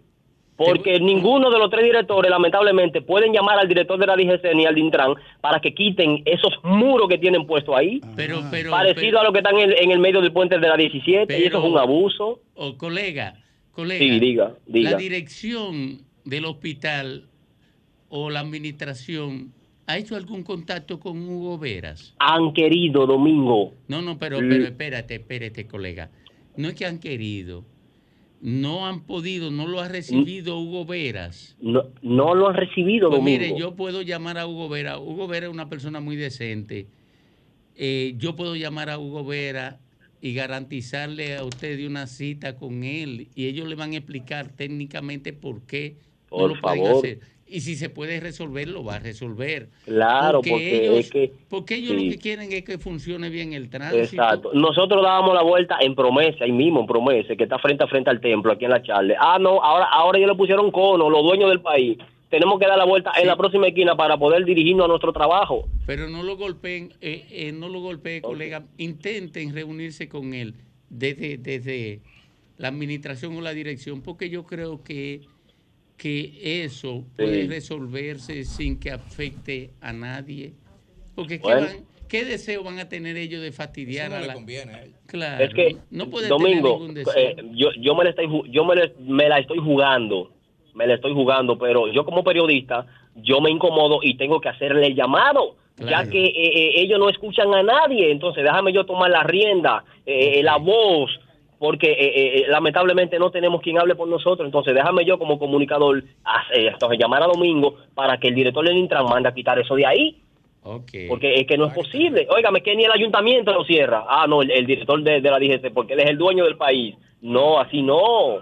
Porque ninguno de los tres directores, lamentablemente, pueden llamar al director de la DGC ni al de Intran para que quiten esos muros que tienen puestos ahí. Pero, pero, parecido pero- a lo que están en, en el medio del puente de la 17, y eso Pero- es un abuso. O colega, colega. Sí, diga, diga. La dirección del hospital o la administración ha hecho algún contacto con Hugo Veras. Han querido, Domingo. No, no, pero, pero espérate, espérate, colega. No es que han querido, no han podido, no lo ha recibido Hugo Veras. No, no lo han recibido, Pues Domingo. mire, yo puedo llamar a Hugo Vera. Hugo Vera es una persona muy decente. Eh, yo puedo llamar a Hugo Vera y garantizarle a usted de una cita con él y ellos le van a explicar técnicamente por qué no Por lo pueden favor. hacer. Y si se puede resolver, lo va a resolver. Claro, porque ellos, es que- porque ellos sí. lo que quieren es que funcione bien el tránsito. Exacto. Nosotros dábamos la vuelta en Promesa, ahí mismo en Promesa, que está frente a frente al templo, aquí en la Charle. Ah, no, ahora, ahora ellos le pusieron cono, los dueños del país. Tenemos que dar la vuelta en la próxima esquina para poder dirigirnos a nuestro trabajo. Pero no lo golpeen, eh, eh, no lo golpeen, colega. Intenten reunirse con él desde, desde la administración o la dirección, porque yo creo que, que eso puede Sí. resolverse sin que afecte a nadie. Porque ¿qué, van- ¿qué deseo van a tener ellos de fastidiar a la... Claro, es que, no puede Domingo, tener ningún deseo. eh, yo, yo, me, la estoy, yo me, la- me la estoy jugando, me la estoy jugando, pero yo como periodista, yo me incomodo y tengo que hacerle el llamado. Ya que eh, eh, ellos no escuchan a nadie, entonces déjame yo tomar la rienda, eh, la voz, porque eh, eh, lamentablemente no tenemos quien hable por nosotros. Entonces, déjame yo como comunicador hacer- entonces, llamar a Domingo para que el director del Intran mande a quitar eso de ahí. Porque es que no es posible. Óigame, que ni el ayuntamiento lo cierra. Ah, no, el, el director de, de la DGC, porque él es el dueño del país. No, así no.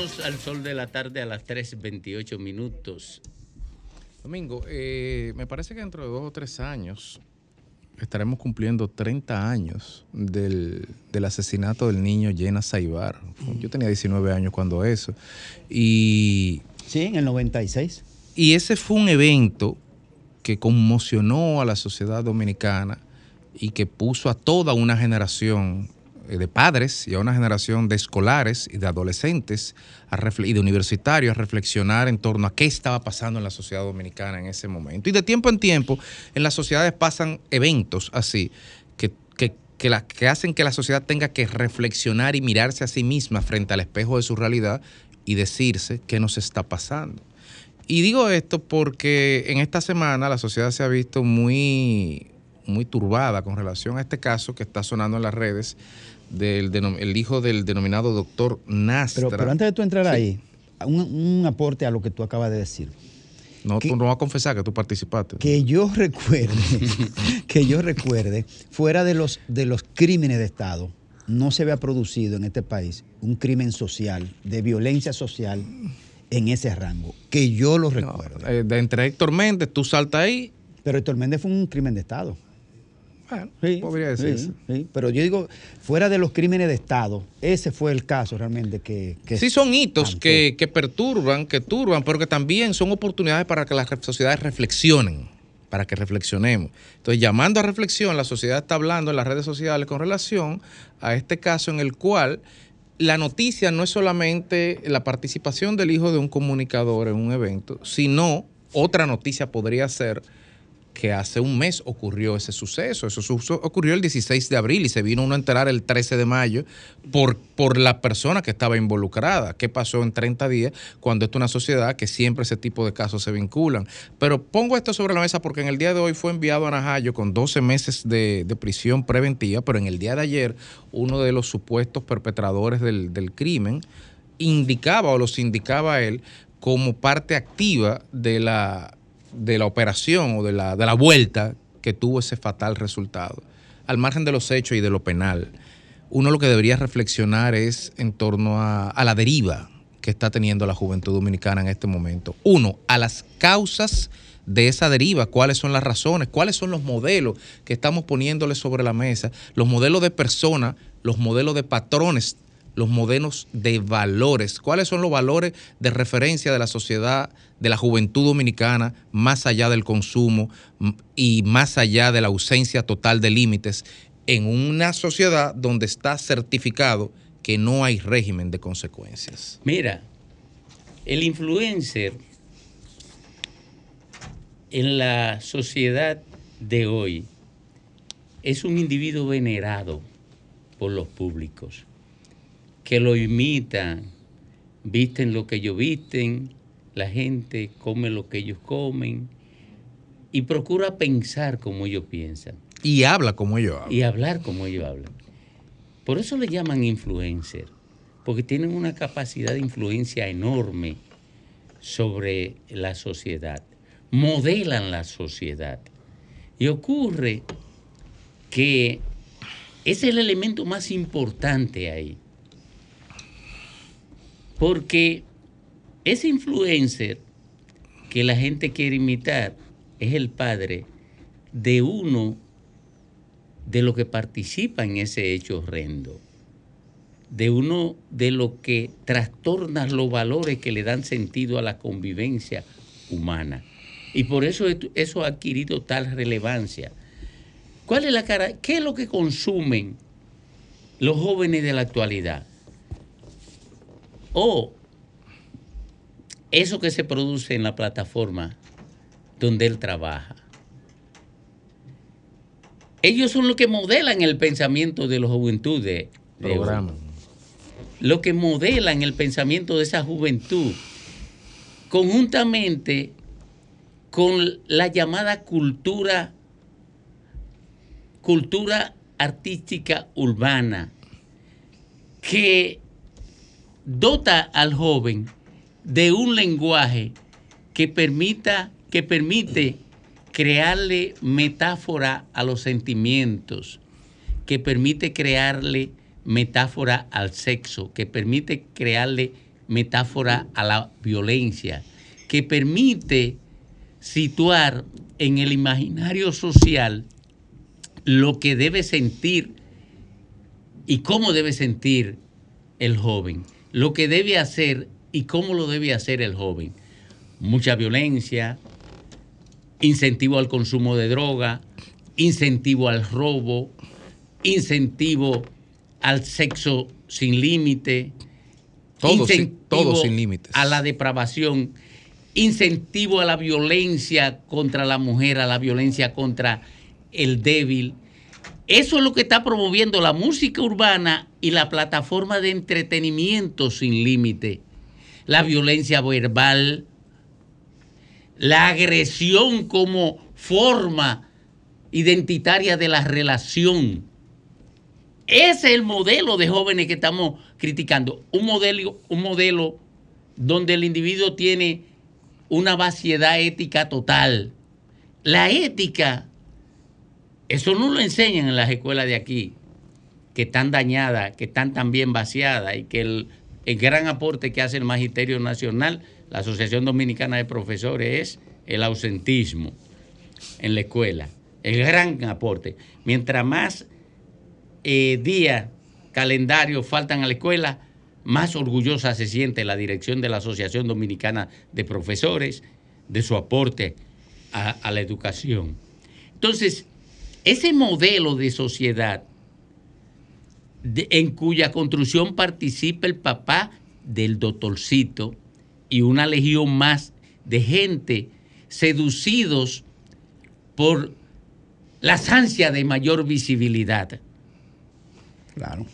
Al sol de la tarde a las 3.28 minutos. Domingo, eh, me parece que dentro de dos o tres años estaremos cumpliendo 30 años del, del asesinato del niño Llena Saibar. Yo tenía 19 años cuando eso. Y, sí, en el 96. Y ese fue un evento que conmocionó a la sociedad dominicana y que puso a toda una generación de padres y a una generación de escolares y de adolescentes y de universitarios a reflexionar en torno a qué estaba pasando en la sociedad dominicana en ese momento. Y de tiempo en tiempo en las sociedades pasan eventos así que, que, que hacen que la sociedad tenga que reflexionar y mirarse a sí misma frente al espejo de su realidad y decirse qué nos está pasando. Y digo esto porque en esta semana la sociedad se ha visto muy, muy turbada con relación a este caso que está sonando en las redes del el hijo del denominado doctor Nastra. Pero, pero antes de tú entrar Sí. ahí, un, un aporte a lo que tú acabas de decir. No, tú no vas a confesar que tú participaste. Que yo recuerde, que yo recuerde, fuera de los, de los crímenes de Estado, no se había producido en este país un crimen social, de violencia social en ese rango, que yo lo recuerdo. Eh, de entre Héctor Méndez, tú saltas ahí. Pero Héctor Méndez fue un crimen de Estado. Bueno, Sí, podría sí, decirse. sí. Pero yo digo, fuera de los crímenes de Estado, ese fue el caso realmente que... que Sí, son hitos que, que perturban, que turban, pero que también son oportunidades para que las sociedades reflexionen, para que reflexionemos. Entonces, llamando a reflexión, la sociedad está hablando en las redes sociales con relación a este caso en el cual la noticia no es solamente la participación del hijo de un comunicador en un evento, sino otra noticia podría ser que hace un mes ocurrió ese suceso. Eso ocurrió el 16 de abril y se vino uno a enterar el 13 de mayo por, por la persona que estaba involucrada. ¿Qué pasó en 30 días cuando esto es una sociedad que siempre ese tipo de casos se vinculan? Pero pongo esto sobre la mesa porque en el día de hoy fue enviado a Najayo con 12 meses de, de prisión preventiva, pero en el día de ayer uno de los supuestos perpetradores del, del crimen indicaba o los indicaba a él como parte activa de la, de la operación o de la, de la vuelta que tuvo ese fatal resultado. Al margen de los hechos y de lo penal, uno lo que debería reflexionar es en torno a, a la deriva que está teniendo la juventud dominicana en este momento. Uno, a las causas de esa deriva, cuáles son las razones, cuáles son los modelos que estamos poniéndole sobre la mesa, los modelos de personas, los modelos de patrones los modelos de valores. ¿Cuáles son los valores de referencia de la sociedad, de la juventud dominicana, más allá del consumo y más allá de la ausencia total de límites en una sociedad donde está certificado que no hay régimen de consecuencias? Mira, el influencer en la sociedad de hoy es un individuo venerado por los públicos, que lo imitan, visten lo que ellos visten, la gente come lo que ellos comen y procura pensar como ellos piensan. Y habla como ellos hablan. Y hablar como ellos hablan. Por eso le llaman influencer, porque tienen una capacidad de influencia enorme sobre la sociedad, modelan la sociedad. Y ocurre que es el elemento más importante ahí, porque ese influencer que la gente quiere imitar es el padre de uno de los que participa en ese hecho horrendo, de uno de lo que trastorna los valores que le dan sentido a la convivencia humana. Y por eso eso ha adquirido tal relevancia. ¿Cuál es la cara? ¿Qué es lo que consumen los jóvenes de la actualidad? O eso que se produce en la plataforma donde él trabaja. Ellos son los que modelan el pensamiento de la juventud de, de hoy. Programa. Lo que modelan el pensamiento de esa juventud conjuntamente con la llamada cultura cultura artística urbana que dota al joven de un lenguaje que permita que permite crearle metáfora a los sentimientos, que permite crearle metáfora al sexo, que permite crearle metáfora a la violencia, que permite situar en el imaginario social lo que debe sentir y cómo debe sentir el joven, lo que debe hacer y cómo lo debe hacer el joven. Mucha violencia, incentivo al consumo de droga, incentivo al robo, incentivo al sexo sin límite, Todo sin- incentivo todo sin límites. a la depravación, incentivo a la violencia contra la mujer, a la violencia contra el débil. Eso es lo que está promoviendo la música urbana y la plataforma de entretenimiento sin límite. La violencia verbal, la agresión como forma identitaria de la relación. Ese es el modelo de jóvenes que estamos criticando. Un modelo, un modelo donde el individuo tiene una vaciedad ética total. La ética, eso no lo enseñan en las escuelas de aquí, que están dañadas, que están también vaciadas y que el, gran aporte que hace el Magisterio Nacional, la Asociación Dominicana de Profesores, es el ausentismo en la escuela. El gran aporte. Mientras más eh, días, calendarios faltan a la escuela, más orgullosa se siente la dirección de la Asociación Dominicana de Profesores de su aporte a, a la educación. Entonces, ese modelo de sociedad de- en cuya construcción participa el papá del doctorcito y una legión más de gente seducidos por las ansias de mayor visibilidad. Claro.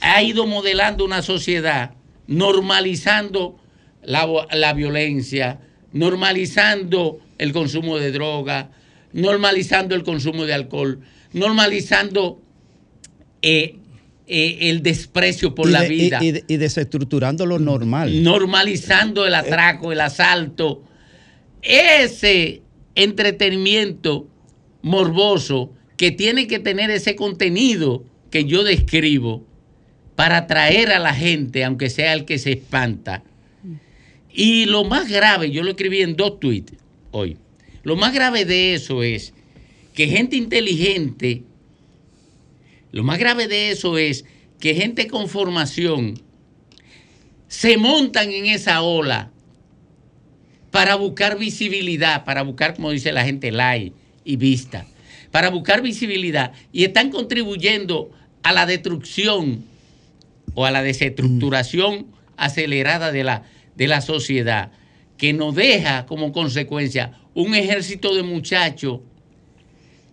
Ha ido modelando una sociedad, normalizando la, la violencia, normalizando el consumo de droga, normalizando el consumo de alcohol, normalizando eh, eh, el desprecio por la y- vida, Y, y desestructurando lo normal. normalizando el atraco, el asalto. Ese entretenimiento morboso que tiene que tener ese contenido que yo describo para atraer a la gente, aunque sea el que se espanta. Y lo más grave, yo lo escribí en dos tweets hoy, lo más grave de eso es que gente inteligente, lo más grave de eso es que gente con formación se montan en esa ola para buscar visibilidad, para buscar, como dice la gente, like y vista, para buscar visibilidad. Y están contribuyendo a la destrucción o a la desestructuración acelerada de la, de la sociedad, que nos deja como consecuencia un ejército de muchachos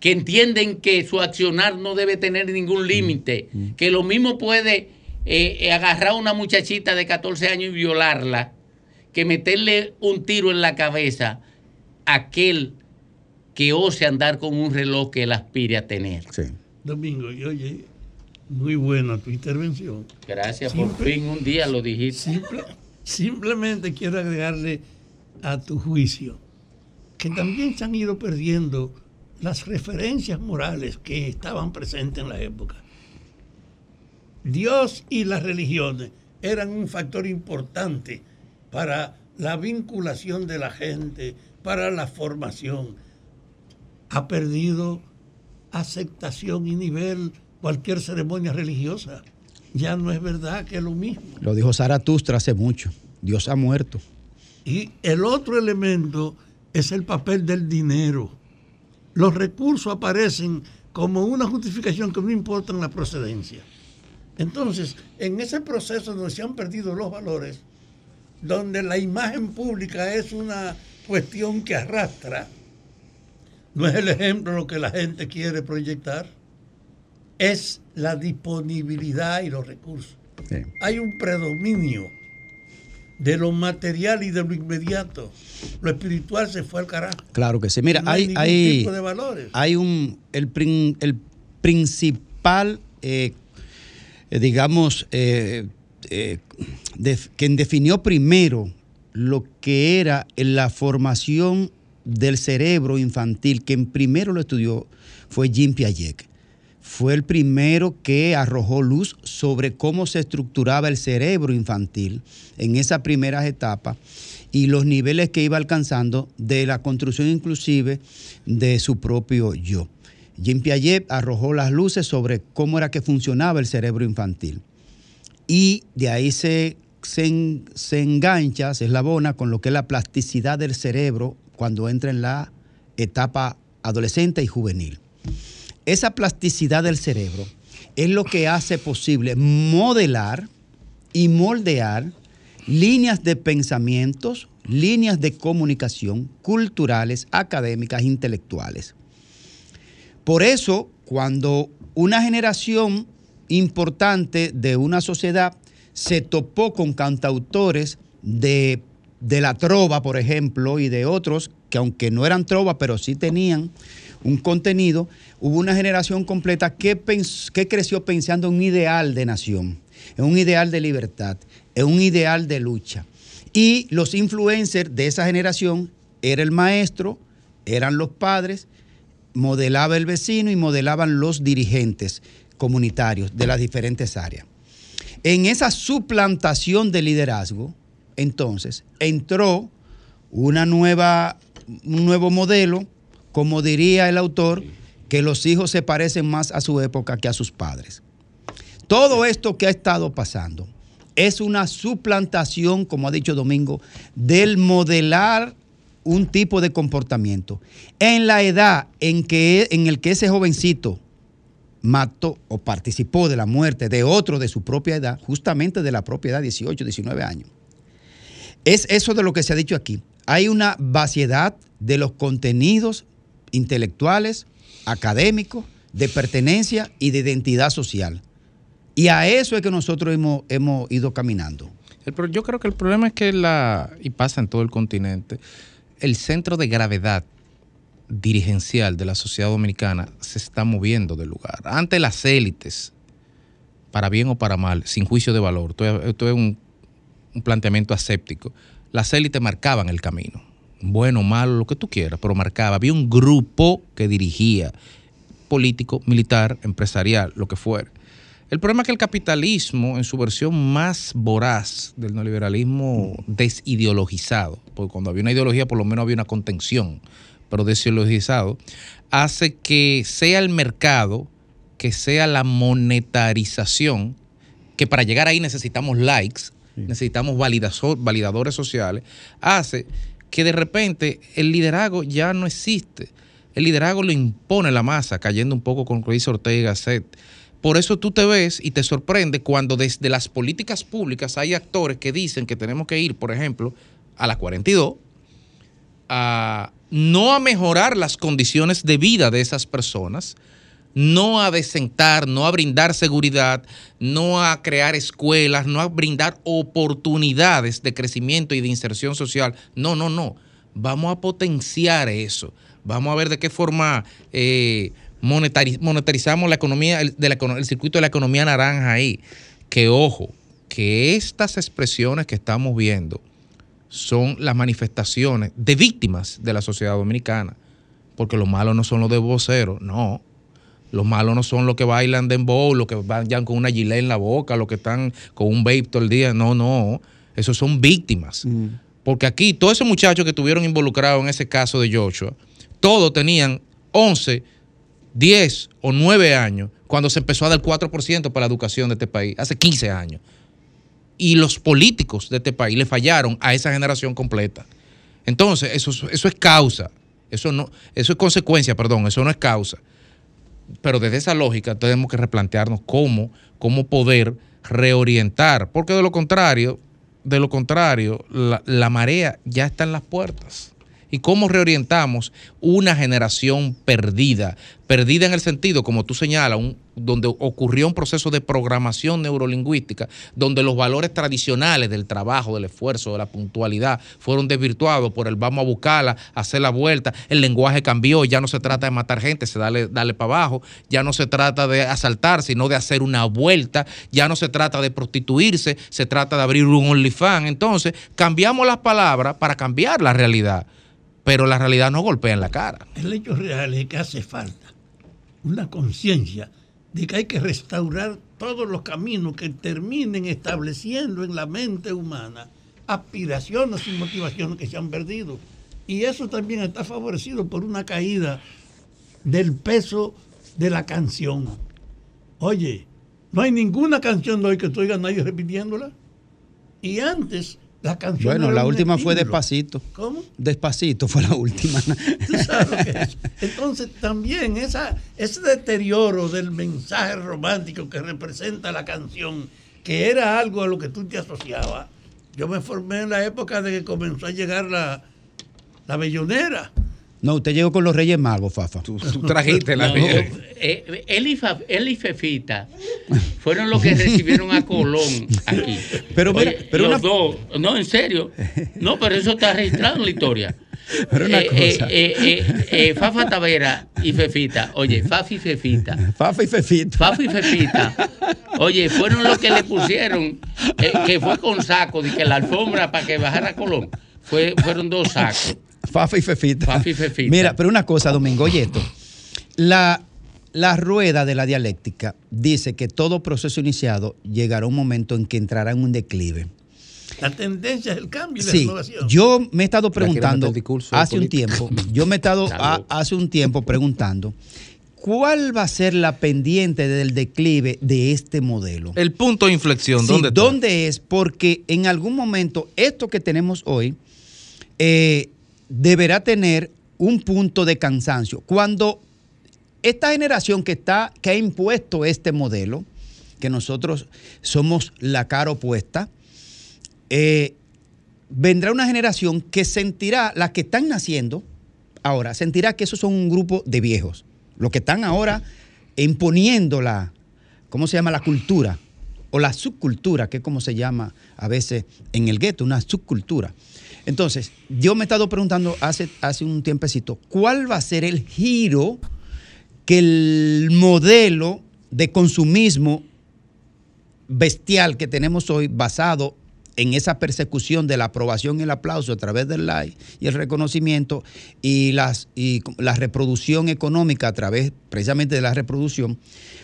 que entienden que su accionar no debe tener ningún límite, que lo mismo puede eh, eh, agarrar a una muchachita de 14 años y violarla, que meterle un tiro en la cabeza a aquel que ose andar con un reloj que él aspire a tener. Domingo, y oye, muy buena tu intervención. Gracias, Simple- por fin un día lo dijiste. Simple- simplemente quiero agregarle a tu juicio que también se han ido perdiendo las referencias morales que estaban presentes en la época. Dios y las religiones eran un factor importante para la vinculación de la gente, para la formación. Ha perdido aceptación y nivel cualquier ceremonia religiosa. Ya no es verdad que es lo mismo. Lo dijo Zaratustra hace mucho. Dios ha muerto. Y el otro elemento es el papel del dinero. Los recursos aparecen como una justificación que no importa en la procedencia. Entonces, en ese proceso donde se han perdido los valores, donde la imagen pública es una cuestión que arrastra, no es el ejemplo lo que la gente quiere proyectar, es la disponibilidad y los recursos. Hay un predominio de lo material y de lo inmediato. Lo espiritual se fue al carajo. Claro que sí. Mira, No hay hay, hay, tipo de valores. hay un, el, prin- el principal, eh, digamos, eh, eh, quien definió primero lo que era la formación del cerebro infantil, quien primero lo estudió fue Jean Piaget. Fue el primero que arrojó luz sobre cómo se estructuraba el cerebro infantil en esas primeras etapas y los niveles que iba alcanzando de la construcción inclusive de su propio yo. Jean Piaget arrojó las luces sobre cómo era que funcionaba el cerebro infantil. Y de ahí se, se, se engancha, se eslabona con lo que es la plasticidad del cerebro cuando entra en la etapa adolescente y juvenil. Esa plasticidad del cerebro es lo que hace posible modelar y moldear líneas de pensamientos, líneas de comunicación culturales, académicas, intelectuales. Por eso, cuando una generación importante de una sociedad se topó con cantautores de, de la trova, por ejemplo, y de otros que aunque no eran trova, pero sí tenían un contenido, hubo una generación completa que, creció pensando en un ideal de nación, en un ideal de libertad, en un ideal de lucha. Y los influencers de esa generación era el maestro, eran los padres, modelaba el vecino y modelaban los dirigentes comunitarios de las diferentes áreas. En esa suplantación de liderazgo, entonces, entró una nueva, un nuevo modelo, como diría el autor, que los hijos se parecen más a su época que a sus padres. Todo esto que ha estado pasando es una suplantación, como ha dicho Domingo, del modelar un tipo de comportamiento. En la edad en, que, en el que ese jovencito mató o participó de la muerte de otro de su propia edad, justamente de la propia edad, 18, 19 años. Es eso de lo que se ha dicho aquí. Hay una vaciedad de los contenidos intelectuales, académicos, de pertenencia y de identidad social. Y a eso es que nosotros hemos, hemos ido caminando. El yo creo que el problema es que la, y pasa en todo el continente, el centro de gravedad dirigencial de la sociedad dominicana se está moviendo del lugar. Ante las élites, para bien o para mal, sin juicio de valor, esto es, esto es un, un planteamiento aséptico, las élites marcaban el camino, bueno, malo, lo que tú quieras, pero marcaba, había un grupo que dirigía, político, militar, empresarial, lo que fuera. El problema es que el capitalismo, en su versión más voraz del neoliberalismo desideologizado, porque cuando había una ideología por lo menos había una contención, pero desideologizado, hace que sea el mercado, que sea la monetarización, que para llegar ahí necesitamos likes, necesitamos validadores sociales, hace que de repente el liderazgo ya no existe. El liderazgo lo impone la masa, cayendo un poco con dice Ortega y. Por eso tú te ves y te sorprende cuando desde las políticas públicas hay actores que dicen que tenemos que ir, por ejemplo, a las 42, a no a mejorar las condiciones de vida de esas personas, no a desentar, no a brindar seguridad, no a crear escuelas, no a brindar oportunidades de crecimiento y de inserción social. No, no, no. Vamos a potenciar eso. Vamos a ver de qué forma eh, monetari- monetarizamos la economía, el circuito de la economía naranja ahí. Que ojo, que estas expresiones que estamos viendo son las manifestaciones de víctimas de la sociedad dominicana. Porque los malos no son los de voceros, no. Los malos no son los que bailan dembow, los que vayan con una gilet en la boca, los que están con un vape todo el día. No, no. Esos son víctimas. Porque aquí, todos esos muchachos que estuvieron involucrados en ese caso de Joshua, todos tenían 11, 10 o 9 años cuando se empezó a dar 4% para la educación de este país, hace 15 años. Y los políticos de este país le fallaron a esa generación completa. Entonces, eso, es- eso es causa. Eso, no, eso es consecuencia, perdón, eso no es causa. Pero desde esa lógica tenemos que replantearnos cómo, cómo poder reorientar. Porque de lo contrario, de lo contrario, la, la marea ya está en las puertas. ¿Y cómo reorientamos una generación perdida? Perdida en el sentido, como tú señalas, donde ocurrió un proceso de programación neurolingüística, donde los valores tradicionales del trabajo, del esfuerzo, de la puntualidad, fueron desvirtuados por el vamos a buscarla, hacer la vuelta, el lenguaje cambió, ya no se trata de matar gente, se dale, dale para abajo, ya no se trata de asaltar, sino de hacer una vuelta, ya no se trata de prostituirse, se trata de abrir un OnlyFans. Entonces, cambiamos las palabras para cambiar la realidad, pero la realidad no golpea en la cara. El hecho real es que hace falta una conciencia de que hay que restaurar todos los caminos que terminen estableciendo en la mente humana aspiraciones y motivaciones que se han perdido. Y eso también está favorecido por una caída del peso de la canción. Oye, no hay ninguna canción de hoy que oigas nadie repitiéndola. Y antes, la canción. Bueno, la última fue. Despacito. ¿Cómo? Despacito fue la última. ¿Tú sabes lo que es? Entonces también esa, ese deterioro del mensaje romántico que representa la canción, que era algo a lo que tú te asociabas. Yo me formé en la época de que comenzó a llegar la, la bellonera. No, usted llegó con los Reyes Magos, Fafa. Tú, trajiste la Reyes. Eh, él, y Fa- él y Fefita fueron los que recibieron a Colón aquí. Pero mira, Oye, pero los una- dos, no, en serio. No, pero eso está registrado en la historia. Pero una Eh, cosa. eh, eh, eh, eh, Fafa Tavera y Fefita, oye, Fafi y Fefita. Fafa y Fefita. Fafa y Fefita. Oye, fueron los que le pusieron, eh, que fue con saco, de que la alfombra para que bajara Colón. Fue, fueron dos sacos. Fafa y Fefita. Fafa y Fefita. Mira, pero una cosa, Domingo, oye esto. La, la rueda de la dialéctica dice que todo proceso iniciado llegará un momento en que entrará en un declive. La tendencia es el cambio y la Sí, renovación. yo me he estado preguntando hace un tiempo, yo me he estado a- hace un tiempo preguntando cuál va a ser la pendiente del declive de este modelo. El punto de inflexión, Sí, ¿dónde está? ¿dónde es? Porque en algún momento esto que tenemos hoy eh, deberá tener un punto de cansancio. Cuando esta generación que está, que ha impuesto este modelo, que nosotros somos la cara opuesta, eh, vendrá una generación que sentirá, las que están naciendo ahora sentirá que esos son un grupo de viejos, los que están ahora imponiendo la, ¿cómo se llama? La cultura o la subcultura, que es como se llama a veces en el gueto, una subcultura. Entonces, yo me he estado preguntando hace, hace un tiempecito, ¿cuál va a ser el giro que el modelo de consumismo bestial que tenemos hoy basado en esa persecución de la aprobación y el aplauso a través del like y el reconocimiento y, las, y la reproducción económica a través precisamente de la reproducción,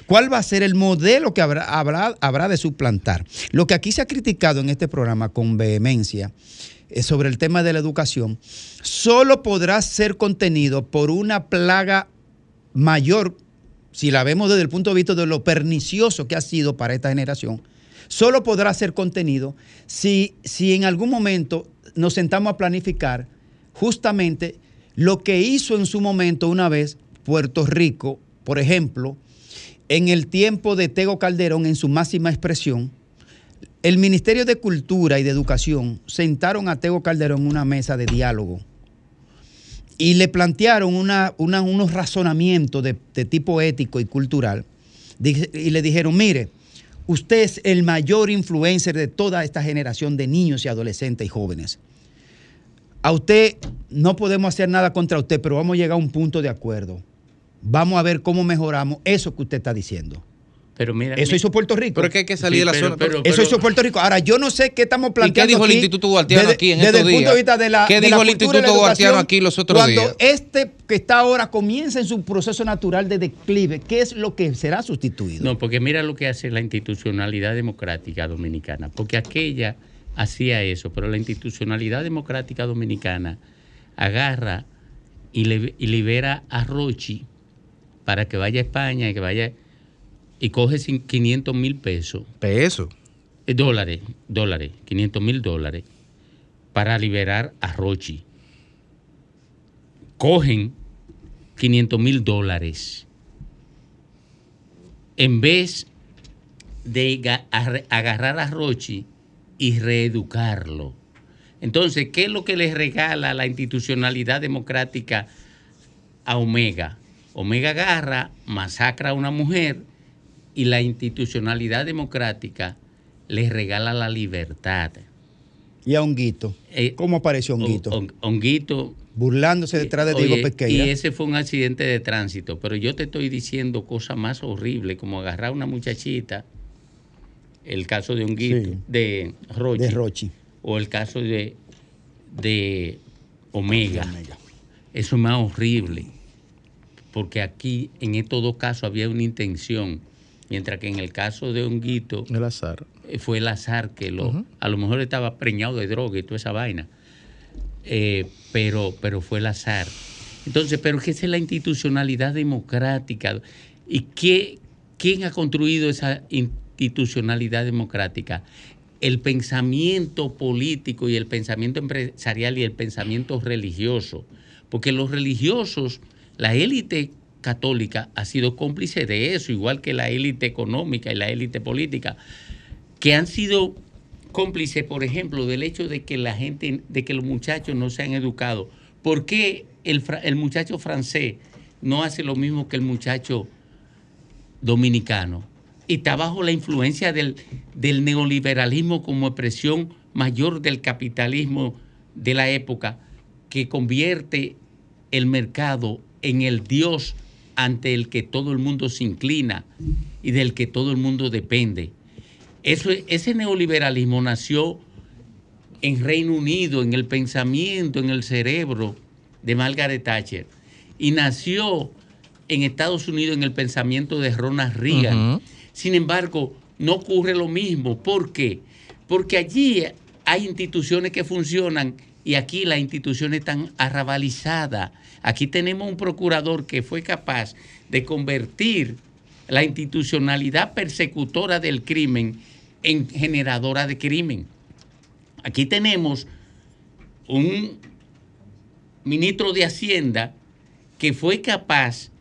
¿cuál va a ser el modelo que habrá, habrá, habrá de suplantar? Lo que aquí se ha criticado en este programa con vehemencia eh, sobre el tema de la educación, solo podrá ser contenido por una plaga mayor, si la vemos desde el punto de vista de lo pernicioso que ha sido para esta generación, solo podrá ser contenido si, si en algún momento nos sentamos a planificar justamente lo que hizo en su momento una vez Puerto Rico, por ejemplo, en el tiempo de Tego Calderón en su máxima expresión, el Ministerio de Cultura y de Educación sentaron a Tego Calderón en una mesa de diálogo y le plantearon unos razonamientos de, de tipo ético y cultural y le dijeron, mire, usted es el mayor influencer de toda esta generación de niños y adolescentes y jóvenes. A usted no podemos hacer nada contra usted, pero vamos a llegar a un punto de acuerdo. Vamos a ver cómo mejoramos eso que usted está diciendo. Pero mira, Eso hizo Puerto Rico. Pero es que hay que salir de la zona- Eso hizo Puerto Rico. Ahora, yo no sé qué estamos planteando. dijo el Instituto Guartiano desde- aquí en Desde estos el punto días? de vista de la. ¿Qué de dijo la el y Instituto Guartiano aquí los otros cuando días? este que está ahora comienza en su proceso natural de declive, ¿qué es lo que será sustituido? No, porque mira lo que hace la institucionalidad democrática dominicana, porque aquella hacía eso, pero la institucionalidad democrática dominicana agarra y, le- y libera a Rochi para que vaya a España y que vaya y coge cin- 500 mil pesos. ¿Pesos? Eh, dólares, dólares, 500 mil dólares para liberar a Rochi. Cogen 500 mil dólares en vez de agarrar a Rochi y reeducarlo. Entonces, ¿qué es lo que le regala la institucionalidad democrática a Omega? Omega agarra, masacra a una mujer y la institucionalidad democrática le regala la libertad. Y a Honguito. Eh, ¿Cómo apareció Honguito? Hon- Honguito. Burlándose detrás de Diego Oye, Pesqueira. Y ese fue un accidente de tránsito, pero yo te estoy diciendo cosas más horribles, como agarrar a una muchachita, el caso de Honguito, Sí. de Rochi, De Rochi. o el caso de, de Omega. Eso es más horrible, porque aquí en estos dos casos había una intención, mientras que en el caso de Honguito El azar. eh, fue el azar que lo, a lo mejor estaba preñado de droga y toda esa vaina. Eh, pero, pero fue el azar. Entonces, pero ¿qué es la institucionalidad democrática? ¿Y qué, quién ha construido esa institucionalidad democrática? El pensamiento político y el pensamiento empresarial y el pensamiento religioso. Porque los religiosos, la élite católica ha sido cómplice de eso, igual que la élite económica y la élite política que han sido cómplices, por ejemplo, del hecho de que la gente, de que los muchachos no se han educado. ¿Por qué el, muchacho francés no hace lo mismo que el muchacho dominicano? Y está bajo la influencia del neoliberalismo como expresión mayor del capitalismo de la época, que convierte el mercado en el Dios ante el que todo el mundo se inclina y del que todo el mundo depende. Eso, ese neoliberalismo nació en Reino Unido, en el pensamiento, en el cerebro de Margaret Thatcher, y nació en Estados Unidos en el pensamiento de Ronald Reagan. Sin embargo, no ocurre lo mismo. ¿Por qué? Porque allí hay instituciones que funcionan y aquí las instituciones están arrabalizadas. Aquí tenemos un procurador que fue capaz de convertir la institucionalidad persecutora del crimen en generadora de crimen. Aquí tenemos un ministro de Hacienda que fue capaz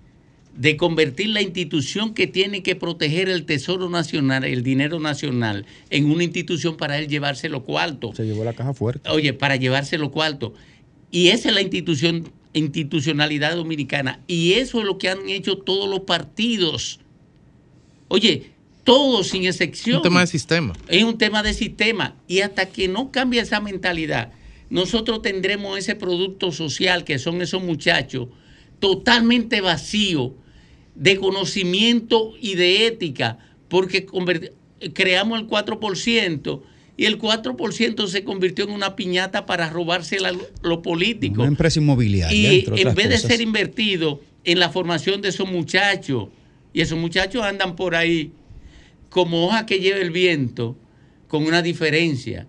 de convertir la institución que tiene que proteger el tesoro nacional, el dinero nacional, en una institución para él llevarse los cuartos. Se llevó la caja fuerte. Oye, para llevarse los cuartos. Y esa es la institución institucionalidad dominicana. Y eso es lo que han hecho todos los partidos. Oye, todos sin excepción. Un tema de sistema. Es un tema de sistema. Y hasta que no cambie esa mentalidad, nosotros tendremos ese producto social que son esos muchachos totalmente vacío de conocimiento y de ética, porque creamos el 4% y el 4% se convirtió en una piñata para robarse la- lo político. Una empresa inmobiliaria. Y entre en vez de ser invertido en la formación de esos muchachos, y esos muchachos andan por ahí como hoja que lleva el viento, con una diferencia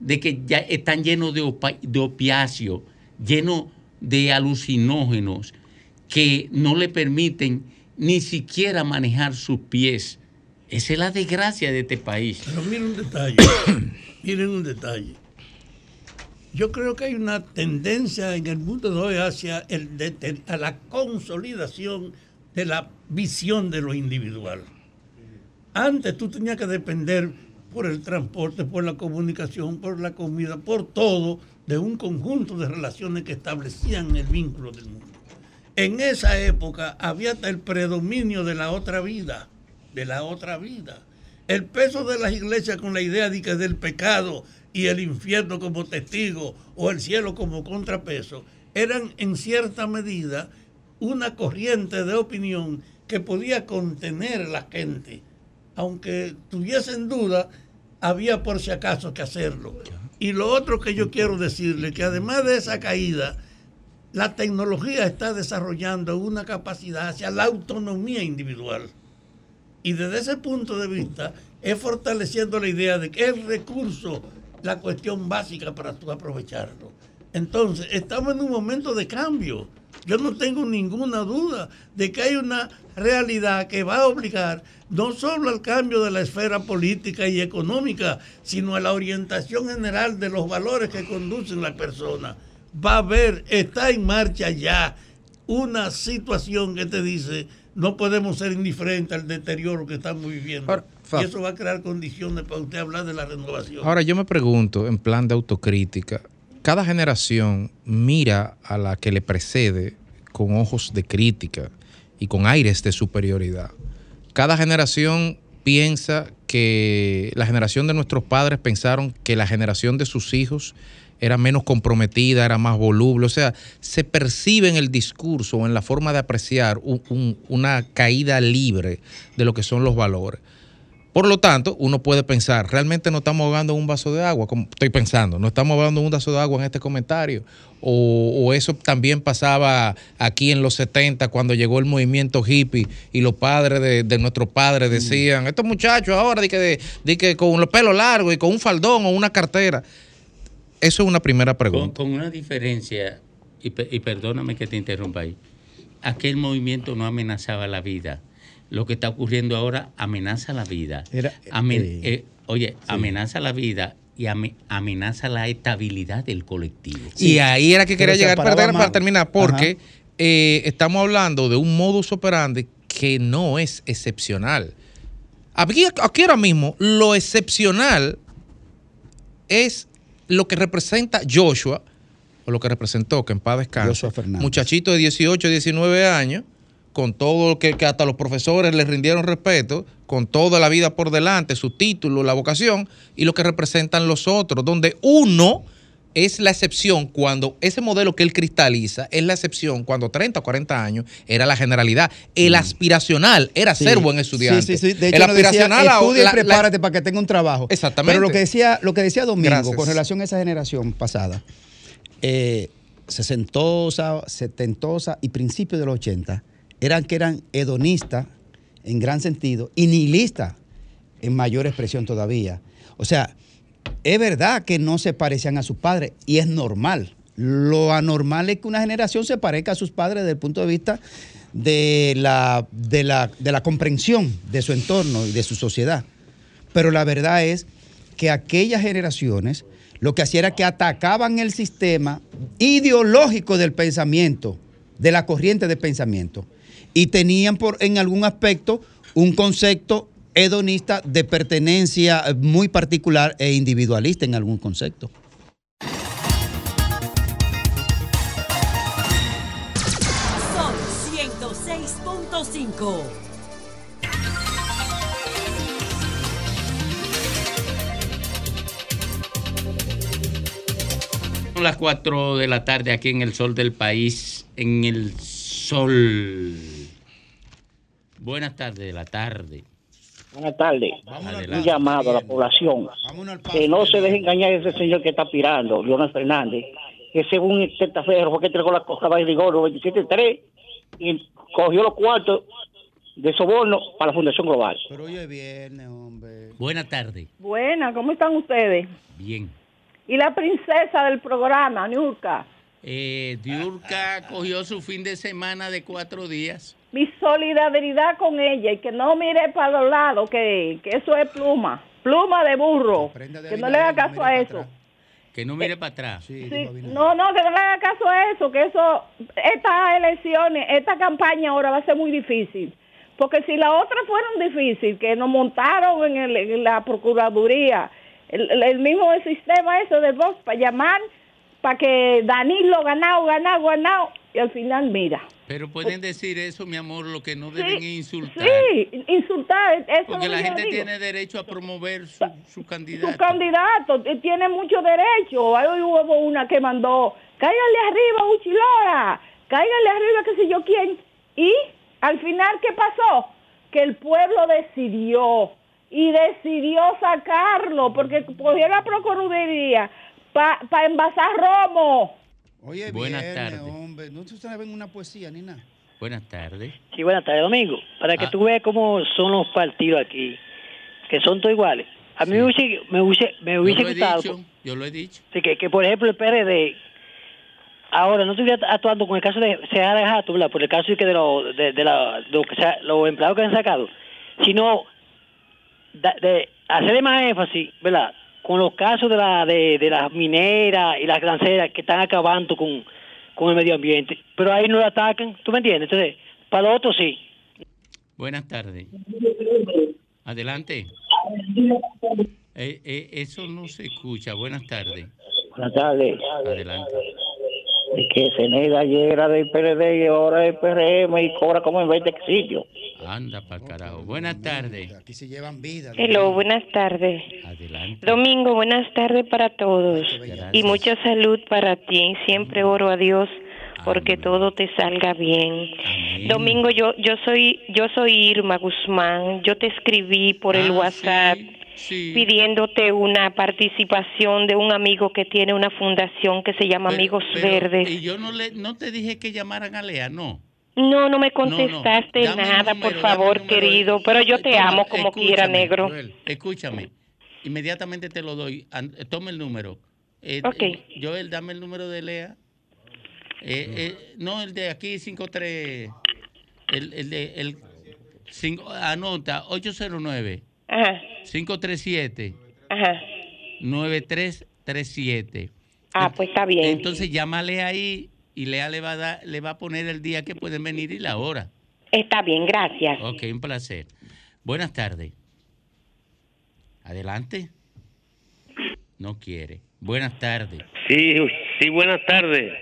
de que ya están llenos de, opa- de opiáceos, llenos de alucinógenos que no le permiten ni siquiera manejar sus pies. Esa es la desgracia de este país. Pero miren un detalle, miren un detalle. Yo creo que hay una tendencia en el mundo de hoy hacia el de- a la consolidación de la visión de lo individual. Antes tú tenías que depender por el transporte, por la comunicación, por la comida, por todo, de un conjunto de relaciones que establecían el vínculo del mundo. En esa época había el predominio de la otra vida, de la otra vida. El peso de las iglesias con la idea de que del pecado y el infierno como testigo o el cielo como contrapeso eran en cierta medida una corriente de opinión que podía contener a la gente. Aunque tuviesen duda, había por si acaso que hacerlo. Y lo otro que yo quiero decirle, que además de esa caída, la tecnología está desarrollando una capacidad hacia la autonomía individual. Y desde ese punto de vista es fortaleciendo la idea de que el recurso, la cuestión básica para tú aprovecharlo. Entonces, estamos en un momento de cambio. Yo no tengo ninguna duda de que hay una realidad que va a obligar no solo al cambio de la esfera política y económica, sino a la orientación general de los valores que conducen la persona. Va a haber, está en marcha ya una situación que te dice no podemos ser indiferentes al deterioro que estamos viviendo. Y eso va a crear condiciones para usted hablar de la renovación. Ahora yo me pregunto, en plan de autocrítica, cada generación mira a la que le precede con ojos de crítica y con aires de superioridad. Cada generación piensa que la generación de nuestros padres pensaron que la generación de sus hijos era menos comprometida, era más voluble. O sea, se percibe en el discurso o en la forma de apreciar un- un- una caída libre de lo que son los valores. Por lo tanto, uno puede pensar, realmente no estamos ahogando un vaso de agua, como estoy pensando, no estamos ahogando un vaso de agua en este comentario. O, o eso también pasaba aquí en los 70 cuando llegó el movimiento hippie y los padres de, de nuestros padres decían, estos muchachos ahora de que, de, de que con los pelos largos y con un faldón o una cartera. Eso es una primera pregunta. con una diferencia, y, pe- y perdóname que te interrumpa ahí, aquel movimiento no amenazaba la vida. Lo que está ocurriendo ahora amenaza la vida. Era- Amen- eh, eh, oye, amenaza la vida y ame- amenaza la estabilidad del colectivo. y ahí era que quería llegar para, para terminar, porque eh, estamos hablando de un modus operandi que no es excepcional. Aquí, aquí ahora mismo, lo excepcional es lo que representa Joshua, o lo que representó, que en paz descanse, muchachito de 18, 19 años, con todo lo que, que hasta los profesores le rindieron respeto, con toda la vida por delante, su título, la vocación, y lo que representan los otros, donde uno es la excepción cuando ese modelo que él cristaliza es la excepción cuando 30 o 40 años era la generalidad. El aspiracional era. Sí. ser buen estudiante. Sí, sí, sí. De hecho, el decía, aspiracional a- estudia y la- prepárate para que tenga un trabajo. Exactamente. Pero lo que decía, lo que decía Domingo Gracias. con relación a esa generación pasada, eh, sesentosa, setentosa y principios de los 80, eran que eran hedonistas en gran sentido y nihilistas en mayor expresión todavía. O sea, es verdad que no se parecían a sus padres y es normal. Lo anormal es que una generación se parezca a sus padres desde el punto de vista de la, de la, de la comprensión de su entorno y de su sociedad. Pero la verdad es que aquellas generaciones lo que hacían era que atacaban el sistema ideológico del pensamiento, de la corriente de pensamiento, y tenían por, en algún aspecto un concepto hedonista de pertenencia eh, muy particular e individualista en algún concepto. Son 106.5. Las 4 de la tarde aquí en el sol del país, en el sol. Buenas tardes de la tarde. Buenas tardes. Un llamado a la población. Que no se deje engañar ese señor que está aspirando, Leonel Fernández, que según el testaferro fue que entregó la cosa de Rigor 27.3 y cogió los cuartos de soborno para la Fundación Global. Pero hoy es viernes, hombre. Buenas tardes. Buena, ¿cómo están ustedes? Bien. Y la princesa del programa, Niurka. Eh, Diurka cogió su fin de semana de cuatro días. Mi solidaridad con ella y que no mire para los lados, que, que eso es pluma. Pluma de burro. Que no le haga caso a eso. Que no mire para atrás. Sí, no, no, que no le haga caso a eso, que eso, estas elecciones, esta campaña ahora va a ser muy difícil. Porque si las otras fueron difíciles, que nos montaron en, el- en la Procuraduría, el, el- el mismo sistema eso de voz para llamar, para que Danilo ganado, ganado, ganado, y al final mira. Pero pueden decir eso, mi amor, lo que no deben insultar. Sí, insultar, eso Porque la gente digo. tiene derecho a promover su, su candidato. su candidato eh, tiene mucho derecho. Ahí hubo una que mandó, cáigale arriba, Uchilora, cáigale arriba, qué sé yo quién. Y al final, ¿qué pasó? Que el pueblo decidió y decidió sacarlo porque cogió la Procuraduría para envasar romo. Oye, Buenas tardes. Hombre. No se saben una poesía ni nada. Buenas tardes. Sí, buenas tardes, Domingo. Para que tú veas cómo son los partidos aquí, que son todos iguales. A mí me hubiese, me hubiese, me Yo hubiese lo he gustado dicho, yo lo he dicho. sí, que, que, por ejemplo, el PRD ahora no estuviera actuando con el caso de Seara de Jato, ¿verdad? Por el caso de, que de, lo- de, de la- de lo que sea- los empleados que han sacado, sino de hacerle más énfasis, ¿verdad? Con los casos de, la, de, de las mineras y las granceras que están acabando con, con el medio ambiente. Pero ahí no lo atacan, ¿tú me entiendes? Entonces, para los otros sí. Buenas tardes. Adelante. Eh, eh, eso no se escucha. Buenas tardes. Buenas tardes. Adelante. Es que Ceneda ayer era del PRD y ahora es PRM y cobra como en 20 sitios. Anda para carajo. Buenas tardes. Aquí se llevan vida. Hello, buenas tardes. Adelante. Domingo, buenas tardes para todos. Y mucha salud para ti. Siempre oro a Dios porque todo te salga bien. Domingo, yo yo soy yo soy Irma Guzmán. Yo te escribí por el Ah, Pidiéndote una participación de un amigo que tiene una fundación que se llama Pero- Amigos pero- Verdes. Y yo no le no te dije que llamaran a Lea, no. No, no me No, no. contestaste nada, número, por favor, querido. Pero yo te Toma, amo como quiera, negro. Joel, escúchame. Inmediatamente te lo doy. Toma el número. Eh, Ok. eh, Joel, dame el número de Lea. Eh, eh, no, el de aquí, 53. El, el de. El, cinco- anota, 809. Ajá. 537. Ajá. 9337. Ah, pues está bien. Entonces llámale ahí y Lea le va a dar, le va a poner el día que pueden venir y la hora. Está bien, gracias. Ok, un placer. Buenas tardes. Adelante. No quiere. Buenas tardes. Sí, sí, buenas tardes.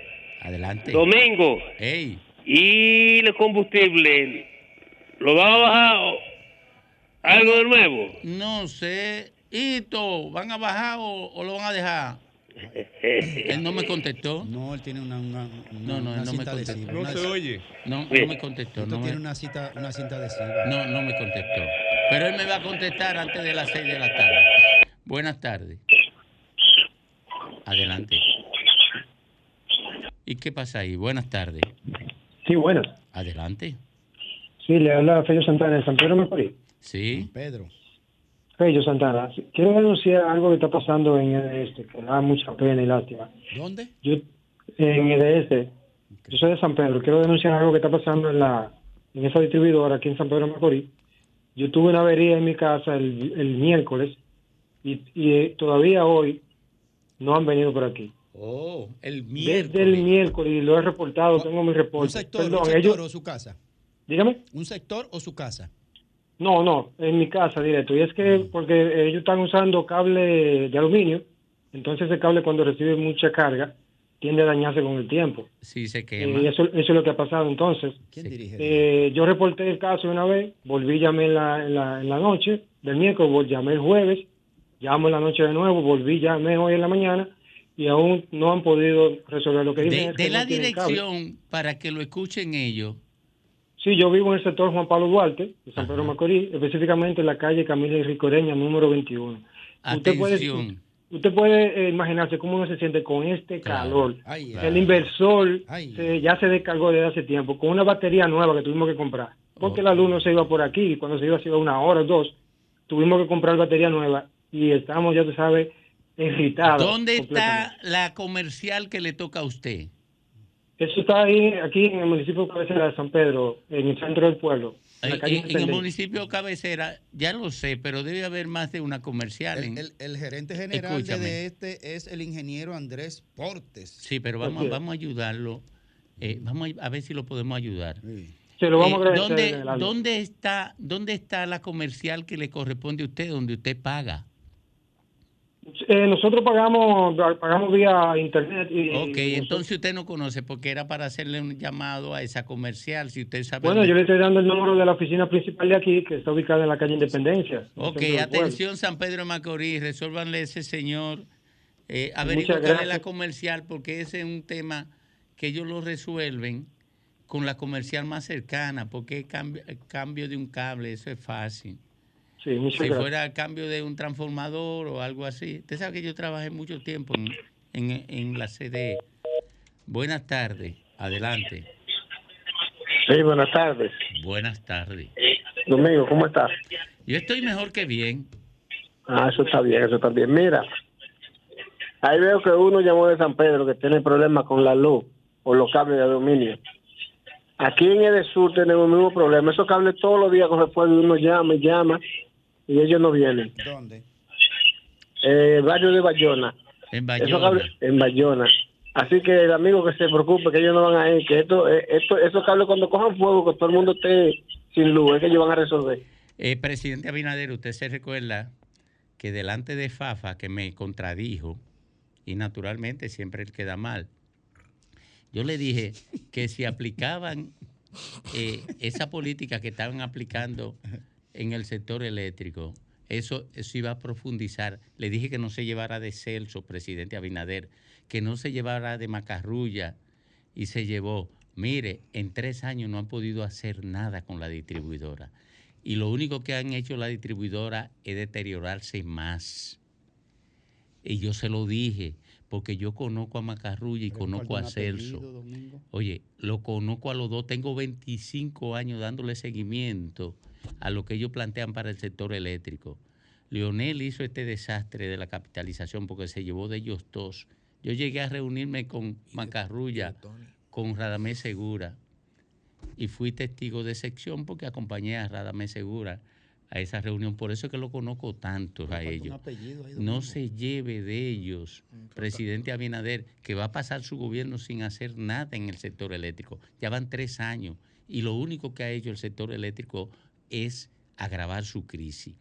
Adelante. Domingo. Hey. ¿Y el combustible? ¿Lo va a bajar algo de nuevo? No sé. Hito, ¿van a bajar o, o lo van a dejar? Él no me contestó. No, él tiene una, una, No, no, una él no me cinta contestó. adhesiva. No Una- se oye. No, Sí. no me contestó. No me, tiene una, cita, una cinta adhesiva. no, no me contestó. Pero él me va a contestar antes de las 6 de la tarde. Buenas tardes. Adelante. ¿Y qué pasa ahí? Buenas tardes. Sí, buenas. Adelante. Sí, le habla Fello Santana de San Pedro Macorís. Sí. Pedro. Fello Santana, quiero denunciar algo que está pasando en el este, que da mucha pena y lástima. ¿Dónde? Yo, en el este, yo soy de San Pedro, quiero denunciar algo que está pasando en la en esa distribuidora aquí en San Pedro Macorís. Yo tuve una avería en mi casa el, el miércoles y, y eh, todavía hoy no han venido por aquí. Oh, el miércoles. Desde el miércoles lo he reportado, tengo mi ¿Un reporte. sector, Perdón, un sector ellos, o su casa? dígame. ¿Un sector o su casa? No, no, en mi casa directo. Y es que porque ellos están usando cable de aluminio, entonces ese cable cuando recibe mucha carga tiende a dañarse con el tiempo. Sí, se Eh, quema. eso, eso es lo que ha pasado entonces. ¿Quién dirige? Eh, yo reporté el caso una vez, volví, llamé en la, en la, en la noche del miércoles, llamé el jueves, llamo en la noche de nuevo, volví, llamé hoy en la mañana y aún no han podido resolver lo que dicen. De, que no la dirección para que lo escuchen ellos. Sí, yo vivo en el sector Juan Pablo Duarte, de San Pedro Macorís, específicamente en la calle Camila y Ricoreña, número 21. Usted puede, Atención. usted puede eh, imaginarse cómo uno se siente con este calor. Ay, El inversor se- ya se descargó desde hace tiempo con una batería nueva que tuvimos que comprar. Porque la luz no se iba por aquí, y cuando se iba se iba una hora o dos. Tuvimos que comprar batería nueva y estamos, ya tú sabes, irritados. ¿Dónde está la comercial que le toca a usted? Eso está ahí, aquí en el municipio de cabecera de San Pedro, en el centro del pueblo. En la En, calle en el municipio cabecera, ya lo sé, pero debe haber más de una comercial. en- El, el gerente general de, Escúchame. de este es el ingeniero Andrés Portes. Sí, pero vamos, vamos a ayudarlo. eh, vamos a, a ver si lo podemos ayudar. Se lo vamos a Eh, agradecer ¿dónde. ¿dónde, está, ¿Dónde está la comercial que le corresponde a usted, donde usted paga? Eh, nosotros pagamos pagamos vía internet y Ok, entonces usted no conoce porque era para hacerle un llamado a esa comercial, si usted sabe. bueno yo le estoy dando el número de la oficina principal de aquí que está ubicada en la calle Independencia. Ok, atención San Pedro de Macorís, resuélvanle ese señor. Eh, gracias. la comercial porque ese es un tema que ellos lo resuelven con la comercial más cercana, porque cambio, el cambio de un cable, eso es fácil. Sí, muchas si gracias. fuera el cambio de un transformador o algo así. Usted sabe que yo trabajé mucho tiempo en, en, en la CDE. Buenas tardes, adelante. Sí, buenas tardes. Buenas tardes. Domingo, ¿cómo estás? Yo estoy mejor que bien. Ah, eso está bien, eso está bien. Mira, ahí veo que uno llamó de San Pedro que tiene problemas con la luz o los cables de aluminio. Aquí en el sur tenemos el mismo problema. Esos cables todos los días coge fuego y uno llama y llama y ellos no vienen. ¿Dónde? Eh, barrio de Bayona. En Bayona. en Bayona. Así que el amigo que se preocupe, que ellos no van a ir, que esto, eh, esto, esos cables cuando cojan fuego, que todo el mundo esté sin luz, es que ellos van a resolver. Eh, presidente Abinader, usted se recuerda que delante de Fafa, que me contradijo, y naturalmente siempre él queda mal, yo le dije que si aplicaban eh, esa política que estaban aplicando en el sector eléctrico, eso, eso iba a profundizar. Le dije que no se llevara de Celso, presidente Abinader, que no se llevara de Macarrulla, y se llevó. Mire, en tres años no han podido hacer nada con la distribuidora. Y lo único que han hecho la distribuidora es deteriorarse más. Y yo se lo dije, porque yo conozco a Macarrulla y conozco a Celso. Oye, lo conozco a los dos. Tengo 25 años dándole seguimiento a lo que ellos plantean para el sector eléctrico. Leonel hizo este desastre de la capitalización porque se llevó de ellos dos. Yo llegué a reunirme con Macarrulla, con Radamés Segura, y fui testigo de sección porque acompañé a Radamés Segura a esa reunión. Por eso es que lo conozco tanto a ellos. No se lleve de ellos, presidente Abinader, que va a pasar su gobierno sin hacer nada en el sector eléctrico. Ya van tres años y lo único que ha hecho el sector eléctrico es agravar su crisis.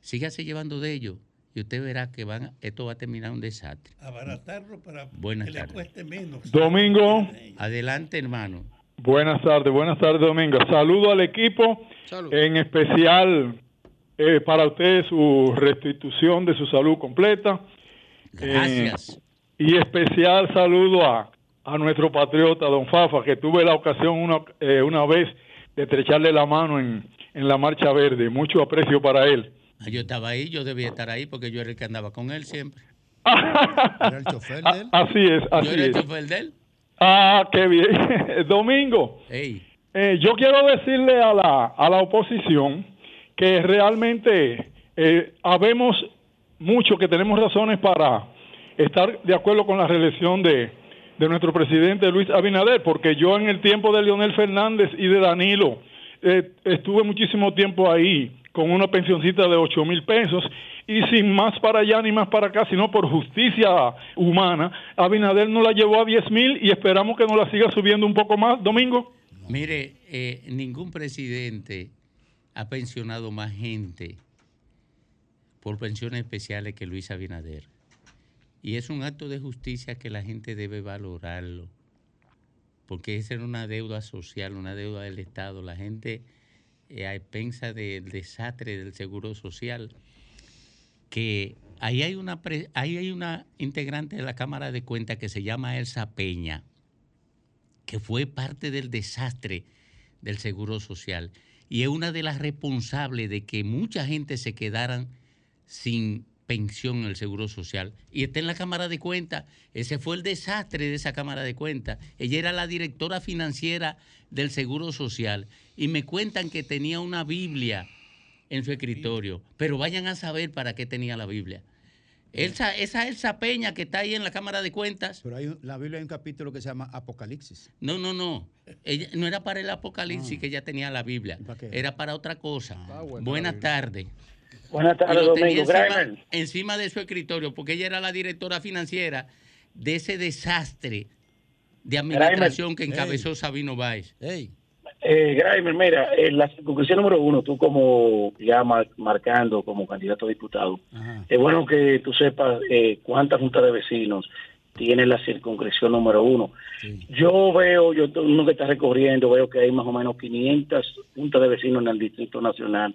Sígase llevando de ellos y usted verá que van, esto va a terminar un desastre. Abaratarlo para Buenas que le cueste menos. Domingo. Adelante, hermano. Buenas tardes, buenas tardes, Domingo. Saludo al equipo, en especial eh, para usted su restitución de su salud completa. Gracias. Eh, y especial saludo a, a nuestro patriota, don Fafa, que tuve la ocasión una, eh, una vez de estrecharle la mano en, en la Marcha Verde. Mucho aprecio para él. Ah, Yo estaba ahí, yo debía estar ahí porque yo era el que andaba con él siempre. ¿Era el chofer de él? Así es, así yo era el es. chofer de él. Ah, qué bien. Domingo, Ey, eh, yo quiero decirle a la, a la oposición que realmente eh, habemos mucho que tenemos razones para estar de acuerdo con la reelección de, de nuestro presidente Luis Abinader, porque yo en el tiempo de Leonel Fernández y de Danilo eh, estuve muchísimo tiempo ahí con una pensioncita de 8 mil pesos y sin más para allá ni más para acá, sino por justicia humana, Abinader nos la llevó a 10 mil y esperamos que nos la siga subiendo un poco más, Domingo. mire, eh, ningún presidente ha pensionado más gente por pensiones especiales que Luis Abinader. Y es un acto de justicia que la gente debe valorarlo, porque esa era una deuda social, una deuda del Estado. La gente, eh, a expensa del desastre del Seguro Social, que ahí hay una ahí hay una integrante de la Cámara de Cuentas que se llama Elsa Peña, que fue parte del desastre del Seguro Social y es una de las responsables de que mucha gente se quedaran sin pensión en el Seguro Social. Y está en la Cámara de Cuentas. Ese fue el desastre de esa Cámara de Cuentas. Ella era la directora financiera del Seguro Social. Y me cuentan que tenía una Biblia en su escritorio. Pero vayan a saber para qué tenía la Biblia. Elsa, esa Elsa Peña que está ahí en la Cámara de Cuentas. Pero hay un- la Biblia hay un capítulo que se llama Apocalipsis. No, no, no. Ella, no era para el Apocalipsis que ella tenía la Biblia. qué? Era para otra cosa. buena Buenas tardes. Buenas tardes, Domingo. Encima, encima de su escritorio, porque ella era la directora financiera de ese desastre de administración que encabezó Sabino Báez. Eh, Grimer, mira, en la circunscripción número uno, tú como ya mar- marcando como candidato a diputado, es bueno que tú sepas eh, cuántas juntas de vecinos tiene la circunscripción número uno. Yo veo, yo uno que está recorriendo, veo que hay más o menos 500 juntas de vecinos en el Distrito Nacional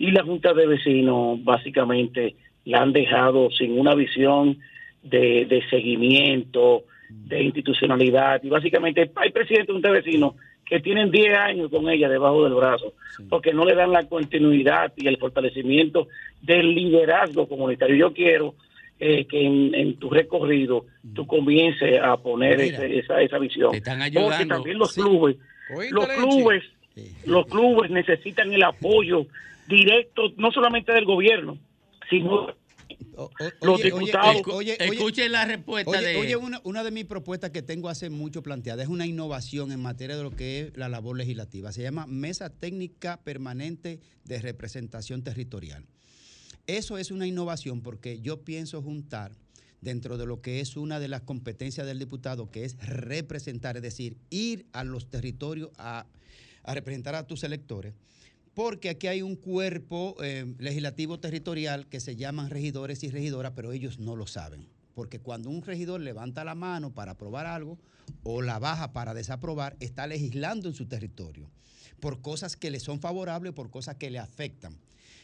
y las juntas de vecinos básicamente la han dejado sin una visión de, de seguimiento, de institucionalidad y básicamente hay presidentes de juntas de vecinos que tienen 10 años con ella debajo del brazo, porque no le dan la continuidad y el fortalecimiento del liderazgo comunitario. Yo quiero eh, que en, en tu recorrido tú comiences a poner Mira, ese- esa, esa visión. te están Porque también los Sí. clubes, Oíste, los clubes, los clubes necesitan el apoyo directo, no solamente del gobierno, sino los diputados. Escuchen la respuesta Oye, de oye, una, una de mis propuestas que tengo hace mucho planteada es una innovación en materia de lo que es la labor legislativa. Se llama Mesa Técnica Permanente de Representación Territorial. Eso es una innovación porque yo pienso juntar dentro de lo que es una de las competencias del diputado, que es representar, es decir, ir a los territorios a, a representar a tus electores, porque aquí hay un cuerpo eh, legislativo territorial que se llaman regidores y regidoras, pero ellos no lo saben. Porque cuando un regidor levanta la mano para aprobar algo o la baja para desaprobar, está legislando en su territorio por cosas que le son favorables, por cosas que le afectan.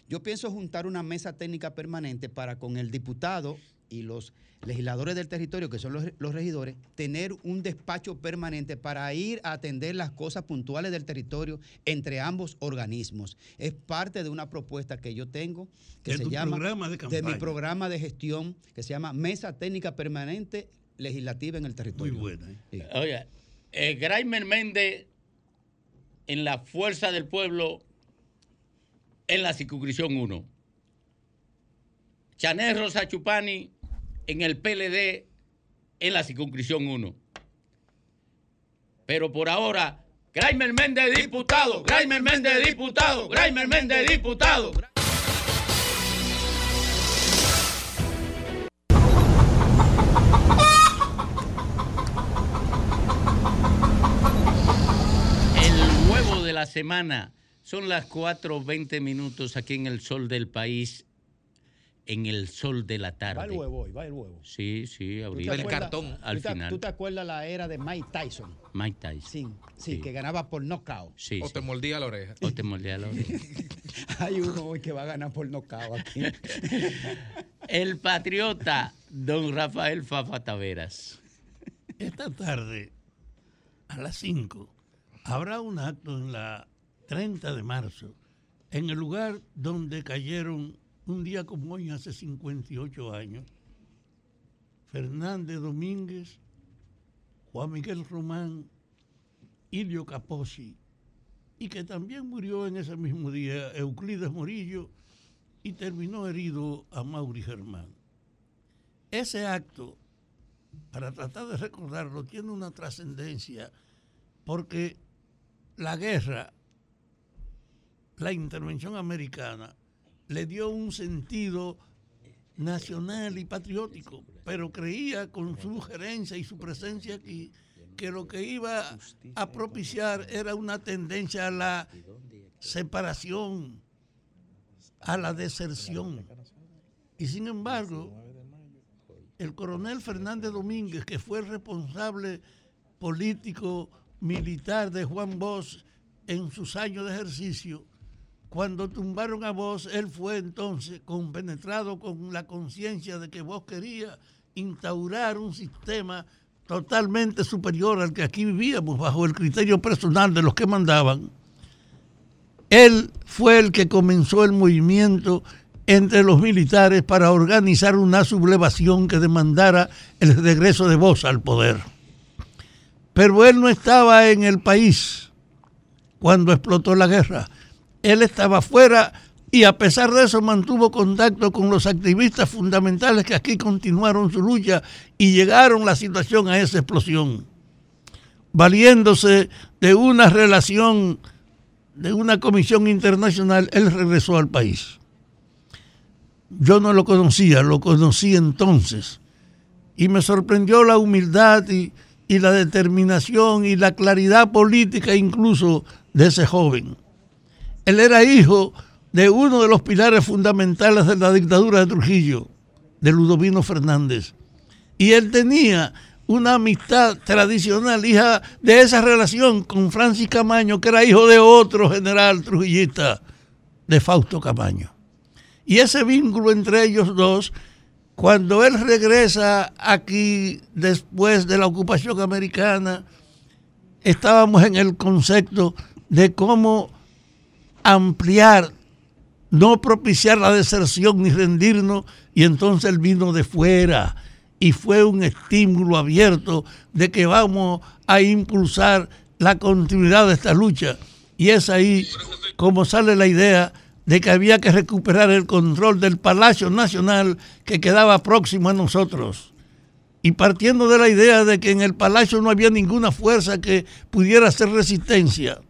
Yo pienso juntar una mesa técnica permanente para con el diputado y los legisladores del territorio, que son los, los regidores, tener un despacho permanente para ir a atender las cosas puntuales del territorio entre ambos organismos. Es parte de una propuesta que yo tengo que De se llama programa de mi programa de gestión que se llama Mesa Técnica Permanente Legislativa en el territorio. Muy buena. Oye, eh, Graimer Méndez en la Fuerza del Pueblo en la circunscripción 1. Chanel Rosa Chupani en el PLD en la circunscripción 1. Pero por ahora, Graimer Méndez diputado, Graimer Méndez diputado, Graimer Méndez diputado. El huevo de la semana. Son las 4.20 minutos aquí en el sol del país, en el sol de la tarde. Va el huevo hoy, va el huevo. Sí, sí, ¿Tú te ahorita. acuerdas- Al ¿tú te- final. ¿Tú te acuerdas la era de Mike Tyson? Mike Tyson. Sí, sí, que ganaba por knockout. Sí, O sí. te mordía la oreja. O te mordía la oreja. Hay uno hoy que va a ganar por knockout aquí. El patriota, don Rafael Fafa Taveras. Esta tarde, a las 5, habrá un acto en la 30 de marzo, en el lugar donde cayeron un día como hoy, hace 58 años, Fernández Domínguez, Juan Miguel Román, Ilio Capozzi, y que también murió en ese mismo día Euclides Morillo y terminó herido a Mauri Germán. Ese acto para tratar de recordarlo, tiene una trascendencia, porque la guerra, la intervención americana, le dio un sentido nacional y patriótico, pero creía con su gerencia y su presencia aquí que lo que iba a propiciar era una tendencia a la separación, a la deserción. Y sin embargo, el coronel Fernández Domínguez, que fue el responsable político militar de Juan Bosch en sus años de ejercicio, cuando tumbaron a Bosch, él fue entonces compenetrado con la conciencia de que Bosch quería instaurar un sistema totalmente superior al que aquí vivíamos, bajo el criterio personal de los que mandaban. Él fue el que comenzó el movimiento entre los militares para organizar una sublevación que demandara el regreso de Bosch al poder. Pero él no estaba en el país cuando explotó la guerra. Él estaba fuera y a pesar de eso mantuvo contacto con los activistas fundamentales que aquí continuaron su lucha y llegaron la situación a esa explosión, valiéndose de una relación, de una comisión internacional, él regresó al país. Yo no lo conocía, lo conocí entonces y me sorprendió la humildad y, y la determinación y la claridad política incluso de ese joven. Él era hijo de uno de los pilares fundamentales de la dictadura de Trujillo, de Ludovino Fernández. Y él tenía una amistad tradicional, hija de esa relación con Francis Camaño, que era hijo de otro general trujillista, de Fausto Camaño. Y ese vínculo entre ellos dos, cuando él regresa aquí después de la ocupación americana, estábamos en el concepto de cómo ampliar, no propiciar la deserción ni rendirnos, y entonces él vino de fuera y fue un estímulo abierto de que vamos a impulsar la continuidad de esta lucha. Y es ahí como sale la idea de que había que recuperar el control del Palacio Nacional que quedaba próximo a nosotros. Y partiendo de la idea de que en el Palacio no había ninguna fuerza que pudiera hacer resistencia,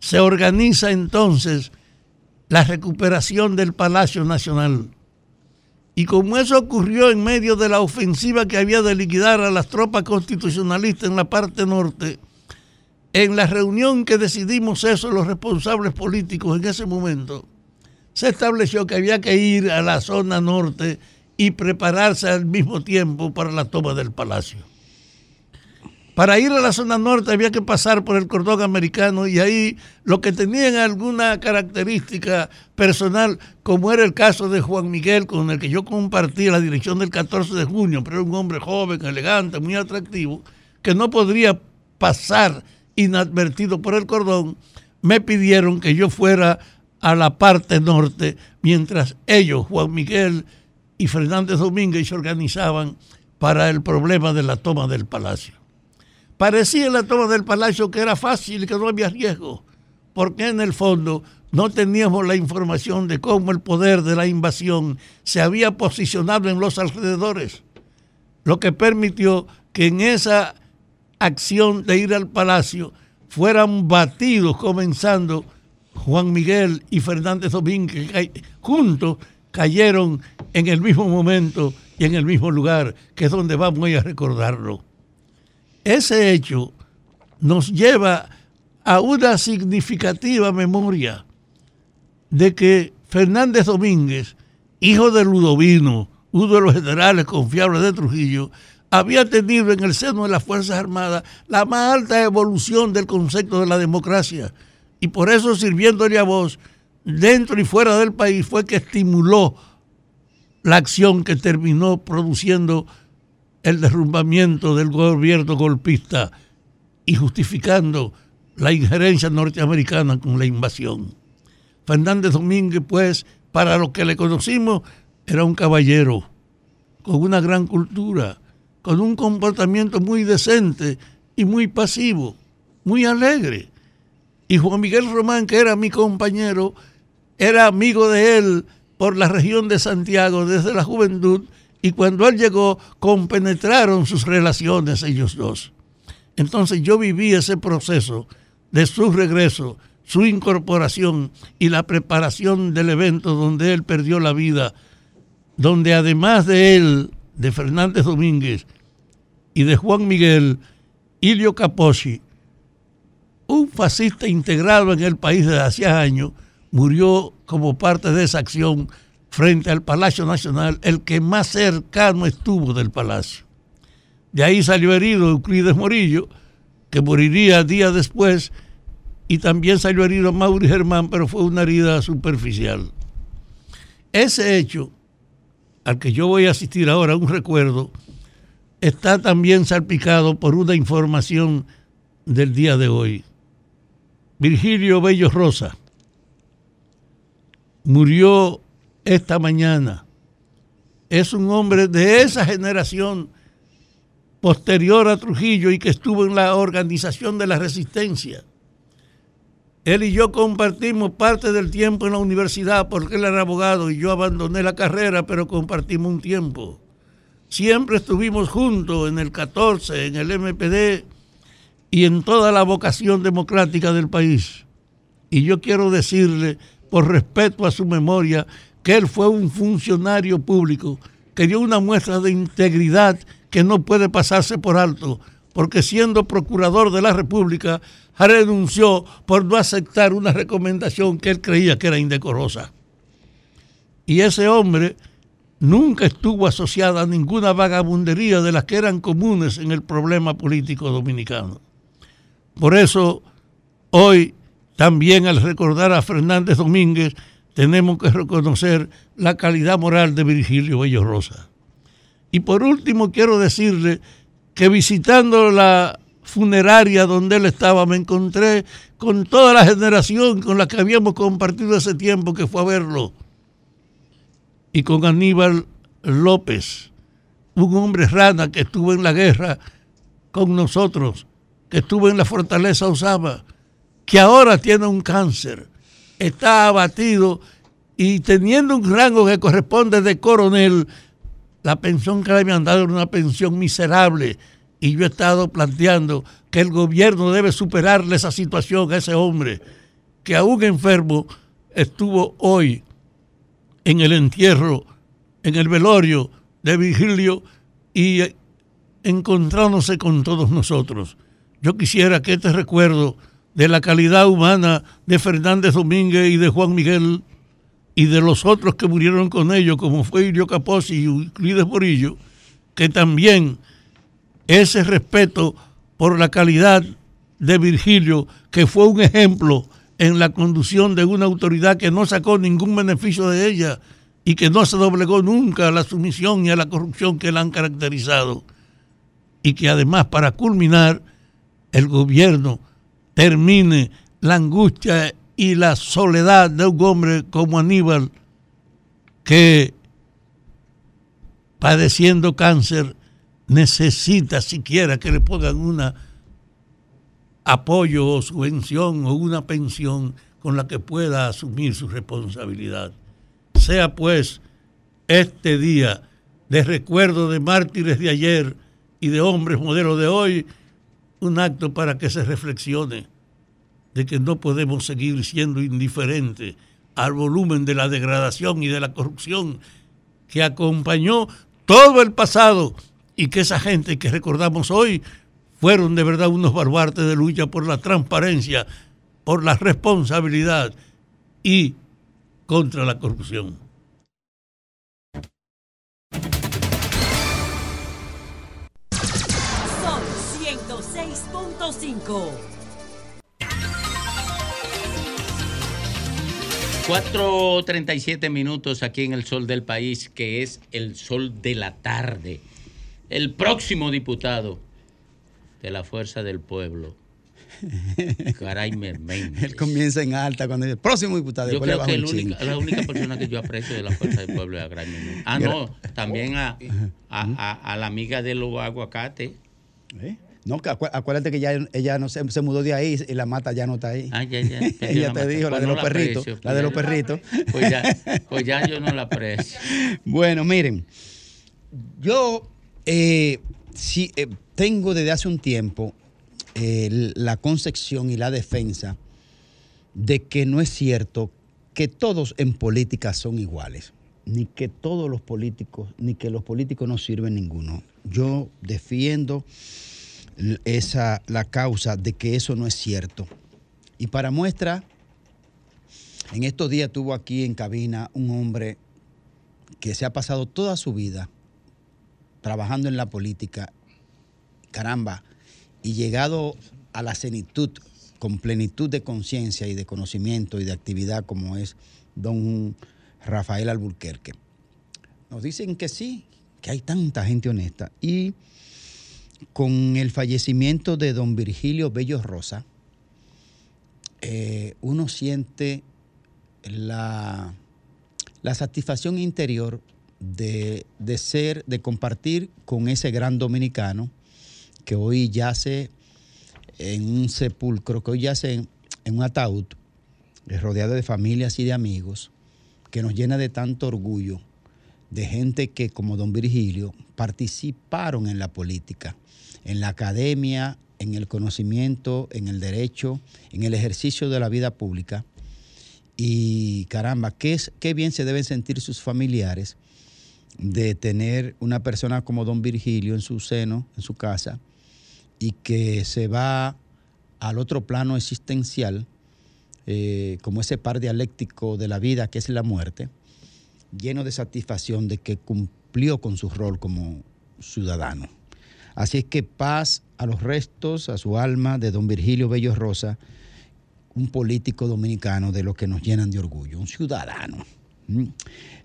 se organiza entonces la recuperación del Palacio Nacional. Y como eso ocurrió en medio de la ofensiva que había de liquidar a las tropas constitucionalistas en la parte norte, en la reunión que decidimos eso, los responsables políticos en ese momento, se estableció que había que ir a la zona norte y prepararse al mismo tiempo para la toma del palacio. Para ir a la zona norte había que pasar por el cordón americano y ahí lo que tenían alguna característica personal, como era el caso de Juan Miguel, con el que yo compartí la dirección del 14 de junio, pero era un hombre joven, elegante, muy atractivo, que no podría pasar inadvertido por el cordón, me pidieron que yo fuera a la parte norte, mientras ellos, Juan Miguel y Fernández Domínguez, se organizaban para el problema de la toma del palacio. Parecía la toma del palacio que era fácil y que no había riesgo, porque en el fondo no teníamos la información de cómo el poder de la invasión se había posicionado en los alrededores, lo que permitió que en esa acción de ir al palacio fueran batidos, comenzando Juan Miguel y Fernández Domínguez, que juntos cayeron en el mismo momento y en el mismo lugar, que es donde vamos a recordarlo. Ese hecho nos lleva a una significativa memoria de que Fernández Domínguez, hijo de Ludovino, uno de los generales confiables de Trujillo, había tenido en el seno de las Fuerzas Armadas la más alta evolución del concepto de la democracia. Y por eso, sirviéndole a vos, dentro y fuera del país, fue que estimuló la acción que terminó produciendo el derrumbamiento del gobierno golpista y justificando la injerencia norteamericana con la invasión. Fernández Domínguez, pues, para lo que le conocimos, era un caballero con una gran cultura, con un comportamiento muy decente y muy pasivo, muy alegre. Y Juan Miguel Román, que era mi compañero, era amigo de él por la región de Santiago desde la juventud y cuando él llegó compenetraron sus relaciones ellos dos. Entonces yo viví ese proceso de su regreso, su incorporación y la preparación del evento donde él perdió la vida, donde además de él, de Fernández Domínguez y de Juan Miguel, Ilio Capocci, un fascista integrado en el país desde hacía años, murió como parte de esa acción frente al Palacio Nacional, el que más cercano estuvo del palacio. De ahí salió herido Euclides Morillo, que moriría días después, y también salió herido Mauri Germán, pero fue una herida superficial. Ese hecho, al que yo voy a asistir ahora, un recuerdo, está también salpicado por una información del día de hoy. Virgilio Bello Rosa murió esta mañana. Es un hombre de esa generación posterior a Trujillo y que estuvo en la organización de la resistencia. Él y yo compartimos parte del tiempo en la universidad porque él era abogado y yo abandoné la carrera, pero compartimos un tiempo. Siempre estuvimos juntos en el 14, en el MPD y en toda la vocación democrática del país. Y yo quiero decirle, por respeto a su memoria, que él fue un funcionario público que dio una muestra de integridad que no puede pasarse por alto, porque siendo procurador de la República, renunció por no aceptar una recomendación que él creía que era indecorosa. Y ese hombre nunca estuvo asociado a ninguna vagabundería de las que eran comunes en el problema político dominicano. Por eso, hoy, también al recordar a Fernández Domínguez, tenemos que reconocer la calidad moral de Virgilio Bello Rosa. Y por último, quiero decirle que visitando la funeraria donde él estaba, me encontré con toda la generación con la que habíamos compartido ese tiempo que fue a verlo. Y con Aníbal López, un hombre rana que estuvo en la guerra con nosotros, que estuvo en la fortaleza Osama, que ahora tiene un cáncer, está abatido y teniendo un rango que corresponde de coronel, la pensión que le habían dado era una pensión miserable y yo he estado planteando que el gobierno debe superarle esa situación a ese hombre que aún enfermo estuvo hoy en el entierro, en el velorio de Virgilio y encontrándose con todos nosotros. Yo quisiera que este recuerdo de la calidad humana de Fernández Domínguez y de Juan Miguel y de los otros que murieron con ellos, como fue Irio Capozzi y Euclides Morillo, que también ese respeto por la calidad de Virgilio, que fue un ejemplo en la conducción de una autoridad que no sacó ningún beneficio de ella y que no se doblegó nunca a la sumisión y a la corrupción que la han caracterizado. Y que además, para culminar, el gobierno termine la angustia y la soledad de un hombre como Aníbal que padeciendo cáncer necesita siquiera que le pongan una apoyo o subvención o una pensión con la que pueda asumir su responsabilidad. Sea pues este día de recuerdo de mártires de ayer y de hombres modelos de hoy, un acto para que se reflexione de que no podemos seguir siendo indiferentes al volumen de la degradación y de la corrupción que acompañó todo el pasado y que esa gente que recordamos hoy fueron de verdad unos baluartes de lucha por la transparencia, por la responsabilidad y contra la corrupción. 106.5. 4.37 minutos aquí en el sol del país, que es el sol de la tarde. El próximo diputado de la Fuerza del Pueblo, Caray Méndez. Él comienza en alta cuando dice, el próximo diputado. Yo creo que el única- la única persona que yo aprecio de la Fuerza del Pueblo es a Caray Méndez. Ah, no, también a, a, a- a la amiga de los aguacates. ¿Eh? No, que acu- acuérdate que ya ella no se, se mudó de ahí y la mata ya no está ahí. Ah, ya, ya. ella te dijo, la Pues de no los perritos. la de los perritos. Pues ya, pues ya yo no la aprecio. Bueno, miren, yo eh, sí, eh, tengo desde hace un tiempo eh, la concepción y la defensa de que no es cierto que todos en política son iguales, ni que todos los políticos, ni que los políticos no sirven ninguno. Yo defiendo esa, la causa de que eso no es cierto. Y para muestra, en estos días tuvo aquí en cabina un hombre que se ha pasado toda su vida trabajando en la política, caramba, y llegado a la cenitud con plenitud de conciencia y de conocimiento y de actividad como es don Rafael Alburquerque. Nos dicen que sí, que hay tanta gente honesta. Y con el fallecimiento de don Virgilio Bello Rosa, eh, uno siente la, satisfacción interior de, de ser, de compartir con ese gran dominicano que hoy yace en un sepulcro, que hoy yace en, en un ataúd, eh, rodeado de familias y de amigos, que nos llena de tanto orgullo, de gente que, como don Virgilio, participaron en la política, en la academia, en el conocimiento, en el derecho, en el ejercicio de la vida pública. Y caramba, qué, qué bien se deben sentir sus familiares de tener una persona como don Virgilio en su seno, en su casa, y que se va al otro plano existencial, eh, como ese par dialéctico de la vida que es la muerte, lleno de satisfacción de que cumplió con su rol como ciudadano. Así es que paz a los restos, a su alma de don Virgilio Bello Rosa, un político dominicano de los que nos llenan de orgullo, un ciudadano. ¿Mm?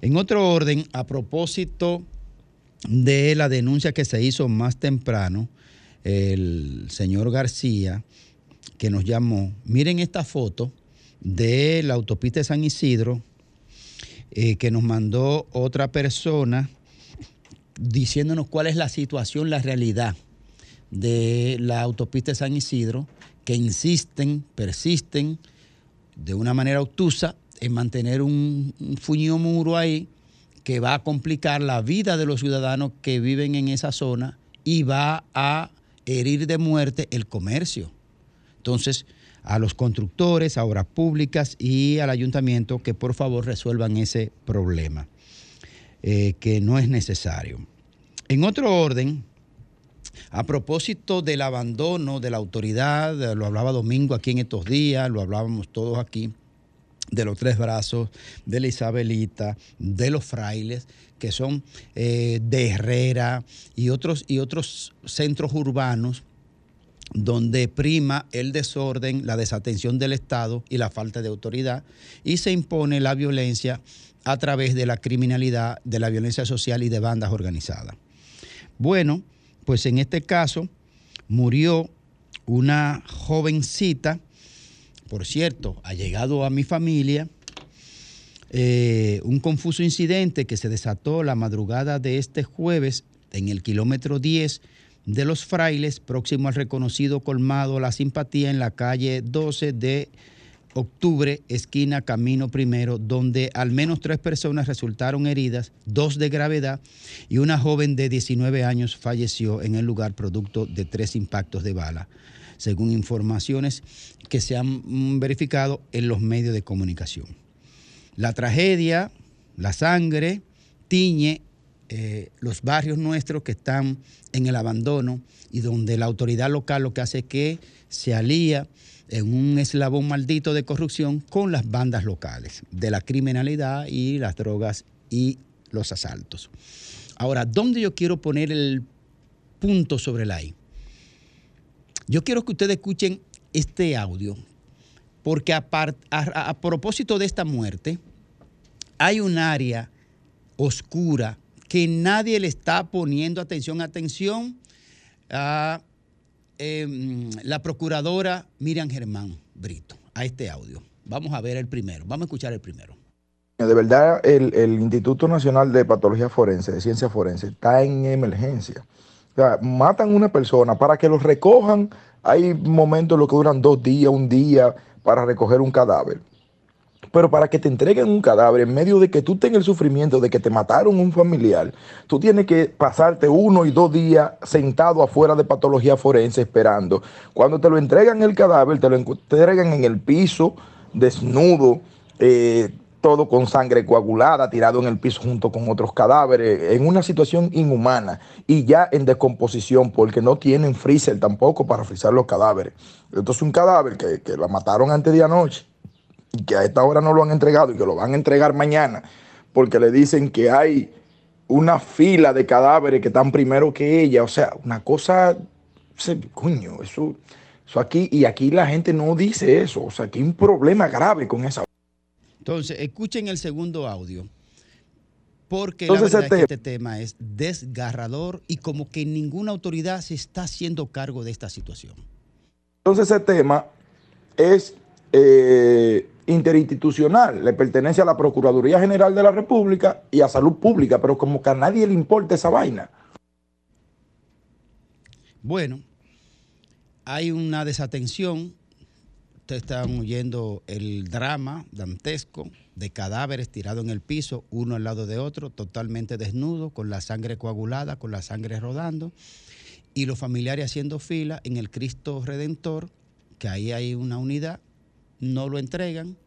En otro orden, a propósito de la denuncia que se hizo más temprano, el señor García, que nos llamó, miren esta foto de la autopista de San Isidro, eh, que nos mandó otra persona diciéndonos cuál es la situación, la realidad de la autopista de San Isidro, que insisten, persisten de una manera obtusa en mantener un, un fuñido muro ahí que va a complicar la vida de los ciudadanos que viven en esa zona y va a herir de muerte el comercio. Entonces, a los constructores, a obras públicas y al ayuntamiento que por favor resuelvan ese problema, eh, que no es necesario. En otro orden, a propósito del abandono de la autoridad, lo hablaba Domingo aquí en estos días, lo hablábamos todos aquí, de los tres brazos, de la Isabelita, de los frailes, que son eh, de Herrera y otros, y otros centros urbanos donde prima el desorden, la desatención del Estado y la falta de autoridad, y se impone la violencia a través de la criminalidad, de la violencia social y de bandas organizadas. Bueno, pues en este caso murió una jovencita, por cierto, ha llegado a mi familia, eh, un confuso incidente que se desató la madrugada de este jueves en el kilómetro 10 de los frailes, próximo al reconocido colmado La Simpatía en la calle 12 de octubre, esquina Camino Primero, donde al menos tres personas resultaron heridas, dos de gravedad, y una joven de 19 años falleció en el lugar producto de tres impactos de bala, según informaciones que se han verificado en los medios de comunicación. La tragedia, la sangre, tiñe eh, los barrios nuestros que están en el abandono y donde la autoridad local lo que hace es que se alía en un eslabón maldito de corrupción con las bandas locales, de la criminalidad y las drogas y los asaltos. Ahora, ¿dónde yo quiero poner el punto sobre la I? Yo quiero que ustedes escuchen este audio, porque a, propósito de esta muerte, hay un área oscura que nadie le está poniendo atención. Atención a eh, la procuradora Miriam Germán Brito, a este audio. Vamos a ver el primero, vamos a escuchar el primero. De verdad, el, el Instituto Nacional de Patología Forense, de Ciencia Forense, está en emergencia. O sea, matan a una persona para que los recojan. Hay momentos en los que duran dos días, un día para recoger un cadáver. Pero para que te entreguen un cadáver en medio de que tú tengas el sufrimiento de que te mataron un familiar, tú tienes que pasarte uno y dos días sentado afuera de patología forense esperando. Cuando te lo entregan el cadáver, te lo entregan en el piso, desnudo, eh, todo con sangre coagulada, tirado en el piso junto con otros cadáveres, en una situación inhumana y ya en descomposición porque no tienen freezer tampoco para frizar los cadáveres. Entonces un cadáver que, que la mataron antes de anoche y que a esta hora no lo han entregado y que lo van a entregar mañana porque le dicen que hay una fila de cadáveres que están primero que ella. O sea, una cosa, coño, eso, eso aquí, y aquí la gente no dice eso. O sea, aquí hay un problema grave con esa. Entonces, escuchen el segundo audio. Porque Entonces, la verdad ese es que este tema es desgarrador y como que ninguna autoridad se está haciendo cargo de esta situación. Entonces ese tema es eh, interinstitucional, le pertenece a la Procuraduría General de la República y a Salud Pública, pero como que a nadie le importa esa vaina. Bueno, hay una desatención. Ustedes están oyendo el drama dantesco de cadáveres tirados en el piso, uno al lado de otro, totalmente desnudos, con la sangre coagulada, con la sangre rodando, y los familiares haciendo fila en el Cristo Redentor, que ahí hay una unidad, no lo entregan,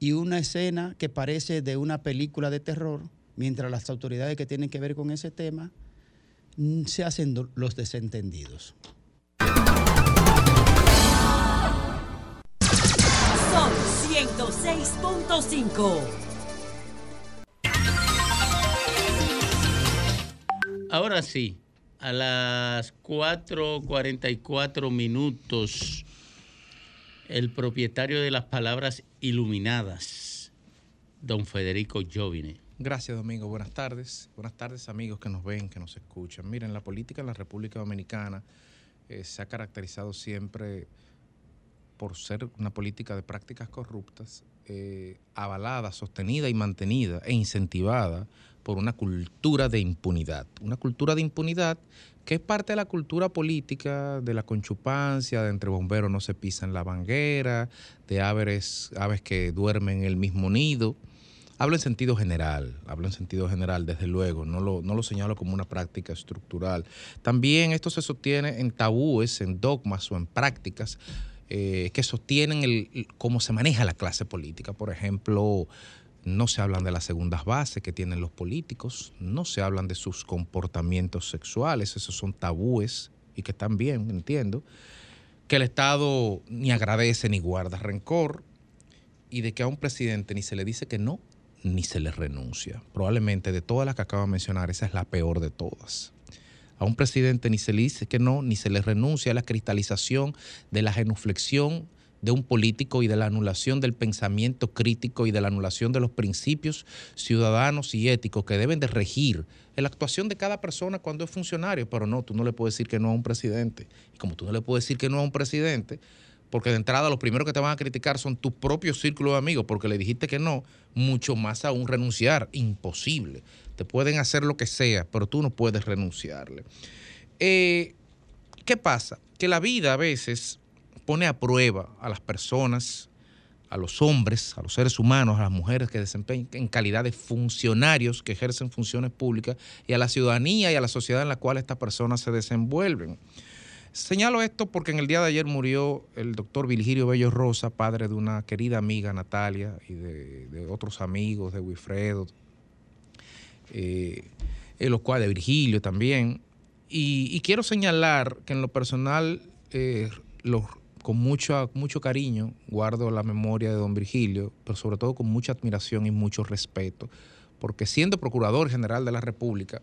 y una escena que parece de una película de terror, mientras las autoridades que tienen que ver con ese tema mm, se hacen los desentendidos. Son 106.5. Ahora sí, a las 4.44 minutos, el propietario de las palabras iluminadas, don Federico Jovine. Gracias, Domingo. Buenas tardes. Buenas tardes, amigos que nos ven, que nos escuchan. Miren, la política en la República Dominicana eh, se ha caracterizado siempre por ser una política de prácticas corruptas, eh, avalada, sostenida y mantenida e incentivada por una cultura de impunidad. Una cultura de impunidad que es parte de la cultura política, de la conchupancia, de entre bomberos no se pisan la banguera, de aves, aves que duermen en el mismo nido. Hablo en sentido general, hablo en sentido general, desde luego, no lo, no lo señalo como una práctica estructural. También esto se sostiene en tabúes, en dogmas o en prácticas eh, que sostienen el, cómo se maneja la clase política. Por ejemplo, no se hablan de las segundas bases que tienen los políticos, no se hablan de sus comportamientos sexuales, esos son tabúes y que están bien, entiendo, que el Estado ni agradece ni guarda rencor y de que a un presidente ni se le dice que no, ni se le renuncia. Probablemente de todas las que acabo de mencionar, esa es la peor de todas. A un presidente ni se le dice que no, ni se le renuncia a la cristalización de la genuflexión de un político y de la anulación del pensamiento crítico y de la anulación de los principios ciudadanos y éticos que deben de regir la actuación de cada persona cuando es funcionario. Pero no, tú no le puedes decir que no a un presidente. Y como tú no le puedes decir que no a un presidente, porque de entrada los primeros que te van a criticar son tus propios círculos de amigos, porque le dijiste que no, mucho más aún renunciar, imposible. Te pueden hacer lo que sea, pero tú no puedes renunciarle. Eh, ¿Qué pasa? Que la vida a veces pone a prueba a las personas, a los hombres, a los seres humanos, a las mujeres que desempeñan en calidad de funcionarios que ejercen funciones públicas y a la ciudadanía y a la sociedad en la cual estas personas se desenvuelven. Señalo esto porque en el día de ayer murió el doctor Virgilio Bello Rosa, padre de una querida amiga Natalia y de, otros amigos, de Wilfredo, eh, en los cuales de Virgilio también. Y, quiero señalar que en lo personal, eh, lo- con mucho, mucho cariño, guardo la memoria de don Virgilio, pero sobre todo con mucha admiración y mucho respeto, porque siendo Procurador General de la República,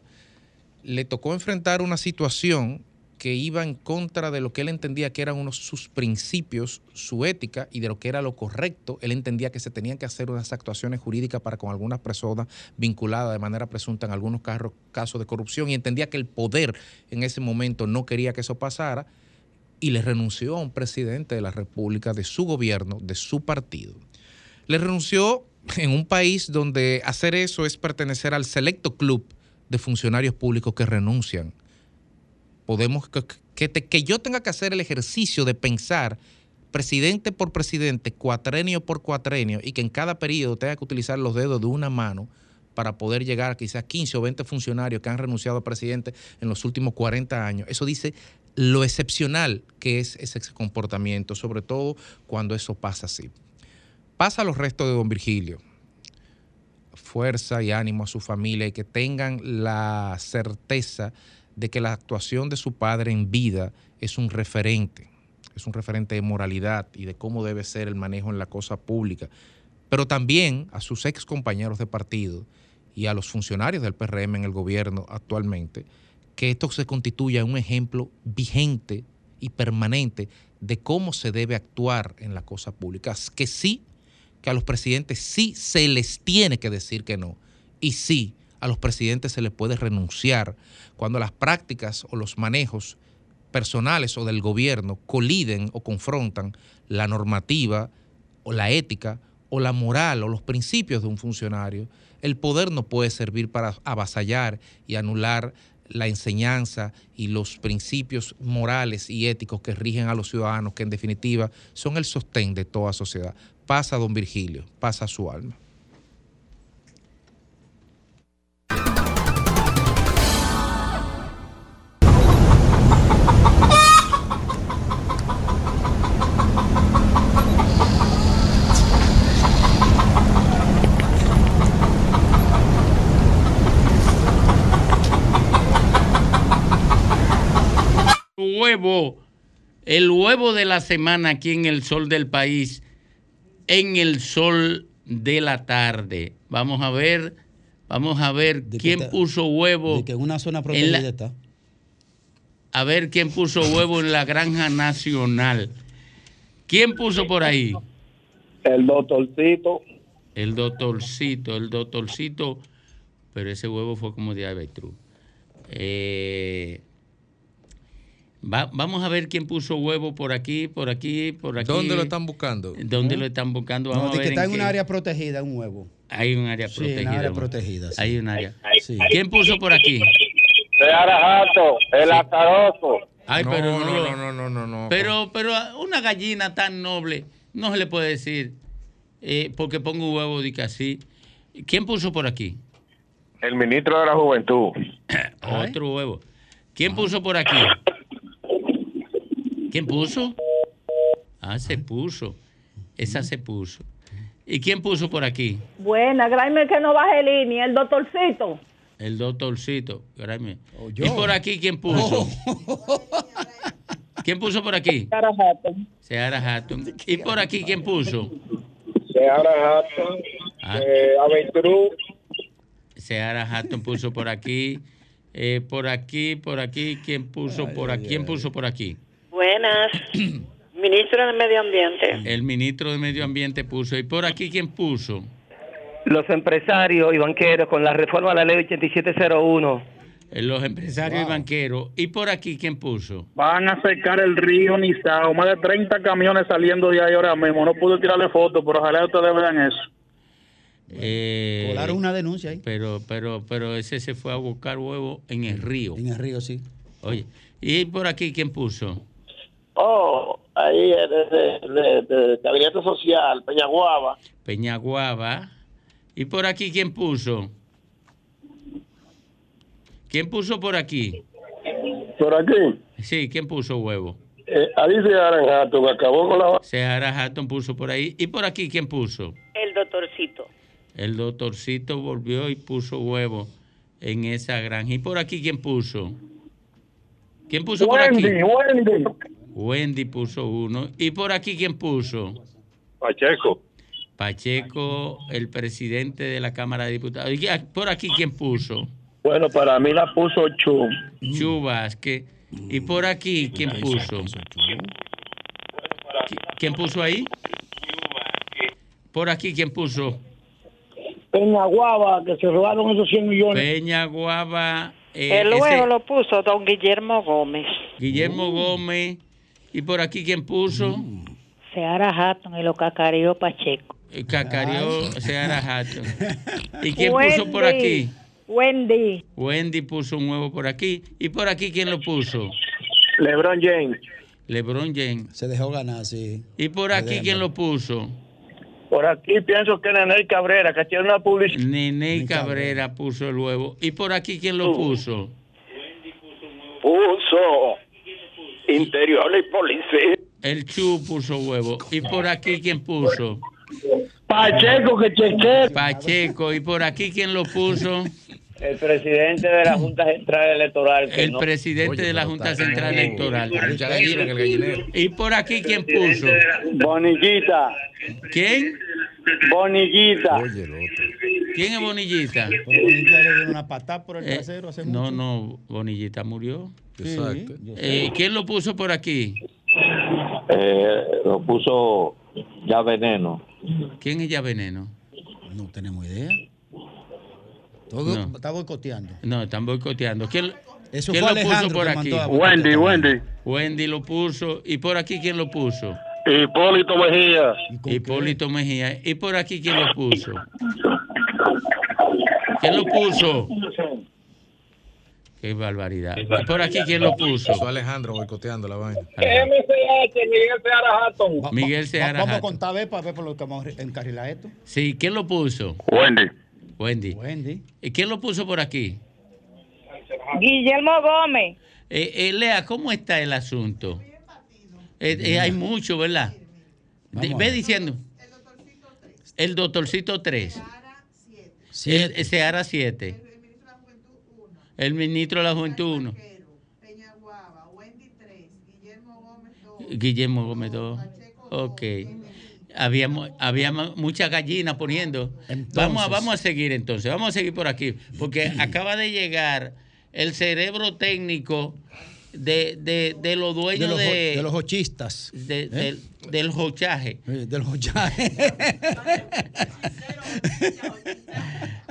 le tocó enfrentar una situación que iba en contra de lo que él entendía que eran unos sus principios, su ética y de lo que era lo correcto. Él entendía que se tenían que hacer unas actuaciones jurídicas para con algunas personas vinculadas de manera presunta en algunos casos de corrupción y entendía que el poder en ese momento no quería que eso pasara y le renunció a un presidente de la República, de su gobierno, de su partido. Le renunció en un país donde hacer eso es pertenecer al selecto club de funcionarios públicos que renuncian. Podemos que, yo tenga que hacer el ejercicio de pensar presidente por presidente, cuatrenio por cuatrenio, y que en cada periodo tenga que utilizar los dedos de una mano para poder llegar a quizás 15 o 20 funcionarios que han renunciado a presidente en los últimos 40 años. Eso dice lo excepcional que es ese comportamiento, sobre todo cuando eso pasa así. Pasa a los restos de don Virgilio. Fuerza y ánimo a su familia y que tengan la certeza de que la actuación de su padre en vida es un referente, es un referente de moralidad y de cómo debe ser el manejo en la cosa pública. pero también a sus ex compañeros de partido y a los funcionarios del PRM en el gobierno actualmente, que esto se constituya un ejemplo vigente y permanente de cómo se debe actuar en la cosa pública. Que sí, que a los presidentes sí se les tiene que decir que no. Y sí, a los presidentes se les puede renunciar cuando las prácticas o los manejos personales o del gobierno coliden o confrontan la normativa o la ética o la moral o los principios de un funcionario. El poder no puede servir para avasallar y anular la enseñanza y los principios morales y éticos que rigen a los ciudadanos, que en definitiva son el sostén de toda sociedad. Pasa don Virgilio, pasa su alma. Huevo, el huevo de la semana aquí en el sol del país, en el sol de la tarde. Vamos a ver, vamos a ver quién está- puso huevo. De que en una zona en protegida la- está. a ver quién puso huevo en la granja nacional. ¿Quién puso por ahí? El doctorcito. El doctorcito, el doctorcito. Pero ese huevo fue como de avestruz. Eh, va- vamos a ver quién puso huevo por aquí, por aquí, por aquí. ¿Dónde lo están buscando? ¿Dónde lo están buscando? No, Vamos de a que ver está en un qué- área protegida, un huevo. Hay un área Sí, protegida. en área ¿no? protegida, sí. Hay un área. Sí. ¿Quién puso por aquí? Seara Jato, el azaroso. Ay, No, pero no, no, no, no, no, no. Pero, pero a una gallina tan noble no se le puede decir eh, porque pongo un huevo de que así. ¿Quién puso por aquí? El ministro de la Juventud. Otro huevo. ¿Quién puso por aquí? ¿Quién puso? Ah, se puso. Esa se puso. ¿Y quién puso por aquí? Buena, gráeme que no baje línea, el doctorcito. El doctorcito. Yo. ¿Y por aquí quién puso? ¿Quién puso por aquí? Seara Hatton. Seara Hatton. ¿Y por aquí quién puso? Seara Hatton. Ah. Eh. Seara Hatton puso por aquí. Eh, por aquí, por aquí, ¿quién puso por aquí? ¿Quién puso por aquí? Buenas. Ministro del Medio Ambiente. El ministro de Medio Ambiente puso. ¿Y por aquí quién puso? Los empresarios y banqueros con la reforma a la ley 8701. Eh, Los empresarios y banqueros. ¿Y por aquí quién puso? Van a secar el río Nizao. Más de 30 camiones saliendo de ahí ahora mismo. No pude tirarle fotos, pero ojalá ustedes vean eso. Eh, Colaron una denuncia ahí. Pero, pero, pero ese se fue a buscar huevo en el río. En el río, sí. Oye, ¿y por aquí quién puso? Oh, ahí es de, de, de- de Gabinete Social, Peñaguaba. Peñaguaba. ¿Y por aquí quién puso? ¿Quién puso por aquí? ¿Por aquí? Sí, ¿quién puso huevo? Eh, ahí se Aranjato, que acabó con la... Seara Hatton puso por ahí. ¿Y por aquí quién puso? El doctorcito. El doctorcito volvió y puso huevo en esa granja. ¿Y por aquí quién puso? ¿Quién puso por aquí? Wendy, Wendy. Puso uno. ¿Y por aquí quién puso? Pacheco. Pacheco, el presidente de la Cámara de Diputados. ¿Y por aquí quién puso? Bueno, para mí la puso Chu. Chu Vázquez. ¿Y por aquí quién puso? ¿Qui- ¿Quién puso ahí? Por aquí quién puso? Peñaguaba, que se robaron esos 100 millones. Peña Guava. eh, el ese- huevo lo puso don Guillermo Gómez. Guillermo Gómez. ¿Y por aquí quién puso? Seara Hatton y lo cacareó Pacheco. Eh, Cacario Seara Hatton. ¿Y quién puso por aquí? Wendy. Wendy puso un huevo por aquí. ¿Y por aquí quién lo puso? LeBron James. LeBron James. Se dejó ganar, sí. ¿Y por aquí quién lo puso? Por aquí pienso que Nenel Cabrera, que tiene una publicidad. Nene Cabrera puso el huevo. ¿Y por aquí quién lo puso? Puso interior y policía. El Chu puso huevo. ¿Y por aquí quién puso? Pacheco, que cheque. Pacheco. ¿Y por aquí quién lo puso? El presidente de la Junta Central Electoral. que El no- presidente de la Junta Central Electoral. ¿Y por aquí quién puso? Boniquita. ¿Quién? Bonillita. ¿Quién es Bonillita? Bonillita le dio una patada por el Eh, trasero hace no, mucho. no, Bonillita murió. Exacto. Eh, ¿Quién lo puso por aquí? Eh, lo puso ya veneno. ¿Quién es ya veneno? No tenemos idea. Todo No. está boicoteando. No, están boicoteando. ¿Quién, Eso quién fue lo puso por aquí? Wendy, Wendy. Wendy lo puso. ¿Y por aquí quién lo puso? Hipólito Mejía. Hipólito Mejía. ¿Y por aquí quién lo puso? ¿Quién lo puso? Qué barbaridad. ¿Y por aquí quién lo puso? Fue Alejandro boicoteando la vaina. MCH, Miguel Seara Hatton. Miguel Seara Vamos a contar a ver para ver por lo que vamos a encarrilar esto. Sí, ¿quién lo puso? Wendy. Wendy. Wendy. ¿Y quién lo puso por aquí? Guillermo Gómez. Eh, eh, Lea, ¿cómo está el asunto? Eh, eh, hay mucho, ¿verdad? De- Vamos a ve diciendo. El doctorcito 3. El Seara 7. El ministro de la Juventud 1. Guillermo Gómez 2. Ok. Habíamos, habíamos muchas gallinas poniendo. Vamos a, vamos a seguir entonces. Vamos a seguir por aquí. Porque acaba de llegar el cerebro técnico de, de, de los De dueños los, de, de los hochistas. de- del, del hochaje. Eh, Del hochaje.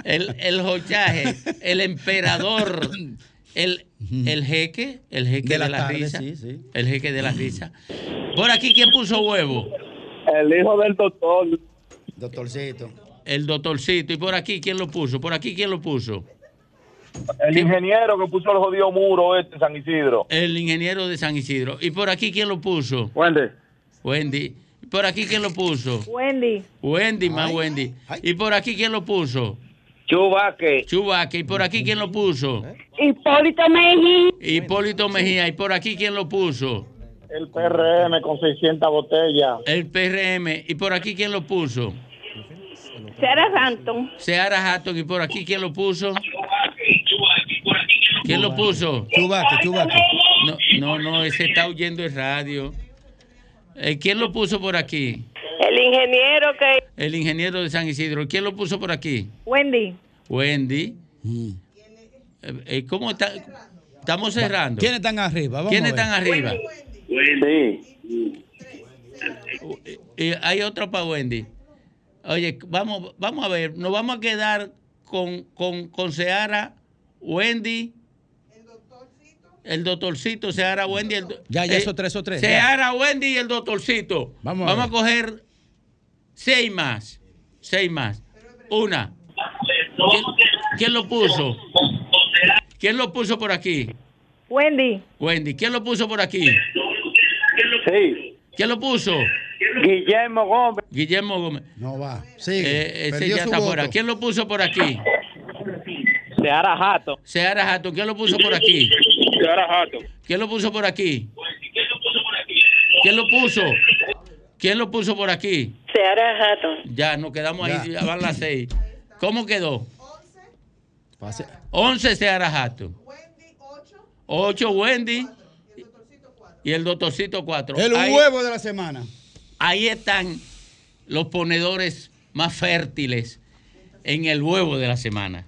El, el hochaje, el emperador, el, el jeque, el jeque De de la la, tarde, risa. sí, sí. El jeque de la risa. Por aquí, ¿quién puso huevo? El hijo del doctor. Doctorcito. El doctorcito. ¿Y por aquí quién lo puso? ¿Por aquí quién lo puso? El ingeniero que puso el jodido muro este en San Isidro. El ingeniero de San Isidro. ¿Y por aquí quién lo puso? Wendy. Wendy. ¿Y por aquí quién lo puso? Wendy. Wendy, más Wendy. ¿Y por aquí quién lo puso? Chubaque. Chubaque. ¿Y por aquí quién lo puso? Hipólito Mejía. Hipólito Mejía. ¿Y por aquí quién lo puso? El PRM con 600 botellas. El PRM. ¿Y por aquí quién lo puso? Sara Santos. Seara Hatton. ¿Y por aquí quién lo puso? ¿Quién lo puso? Chubaque, chubaque. No, no, no, ese está oyendo el radio. Eh, ¿Quién lo puso por aquí? El ingeniero que. El ingeniero de San Isidro. ¿Quién lo puso por aquí? Wendy. Wendy. Eh, eh, ¿Cómo está? Estamos cerrando. ¿Quiénes están arriba? Vamos ¿Quiénes están arriba? Eh, hay otro para Wendy. Oye, vamos, vamos a ver, nos vamos a quedar con, con, con Seara, Wendy, el doctorcito, Seara, Wendy. El, do- Ya, ya, eh, esos tres, esos tres, ya. Seara, Wendy y el doctorcito. Vamos a Vamos a, coger seis más. Seis más. Una. ¿Quién, quién lo puso? ¿Quién lo puso por aquí? Wendy. Wendy. ¿Quién lo puso por aquí? Sí. ¿Quién lo puso? Guillermo Gómez. Guillermo Gómez. No va. Sigue. Eh, ese ya está fuera. ¿Quién lo puso por aquí? Seara Jato. Seara Hatton. ¿Quién lo puso por aquí? Jato. ¿Quién lo puso por aquí? ¿Quién lo puso? ¿Quién lo puso por aquí? Seara Hatton. Ya, nos quedamos ahí, Ya. ya van las seis. ¿Cómo quedó? Pase. 11 Seara Hatton. 8 Wendy. Y el doctorcito 4. El ahí, huevo de la semana. ahí están los ponedores más fértiles en el huevo de la semana.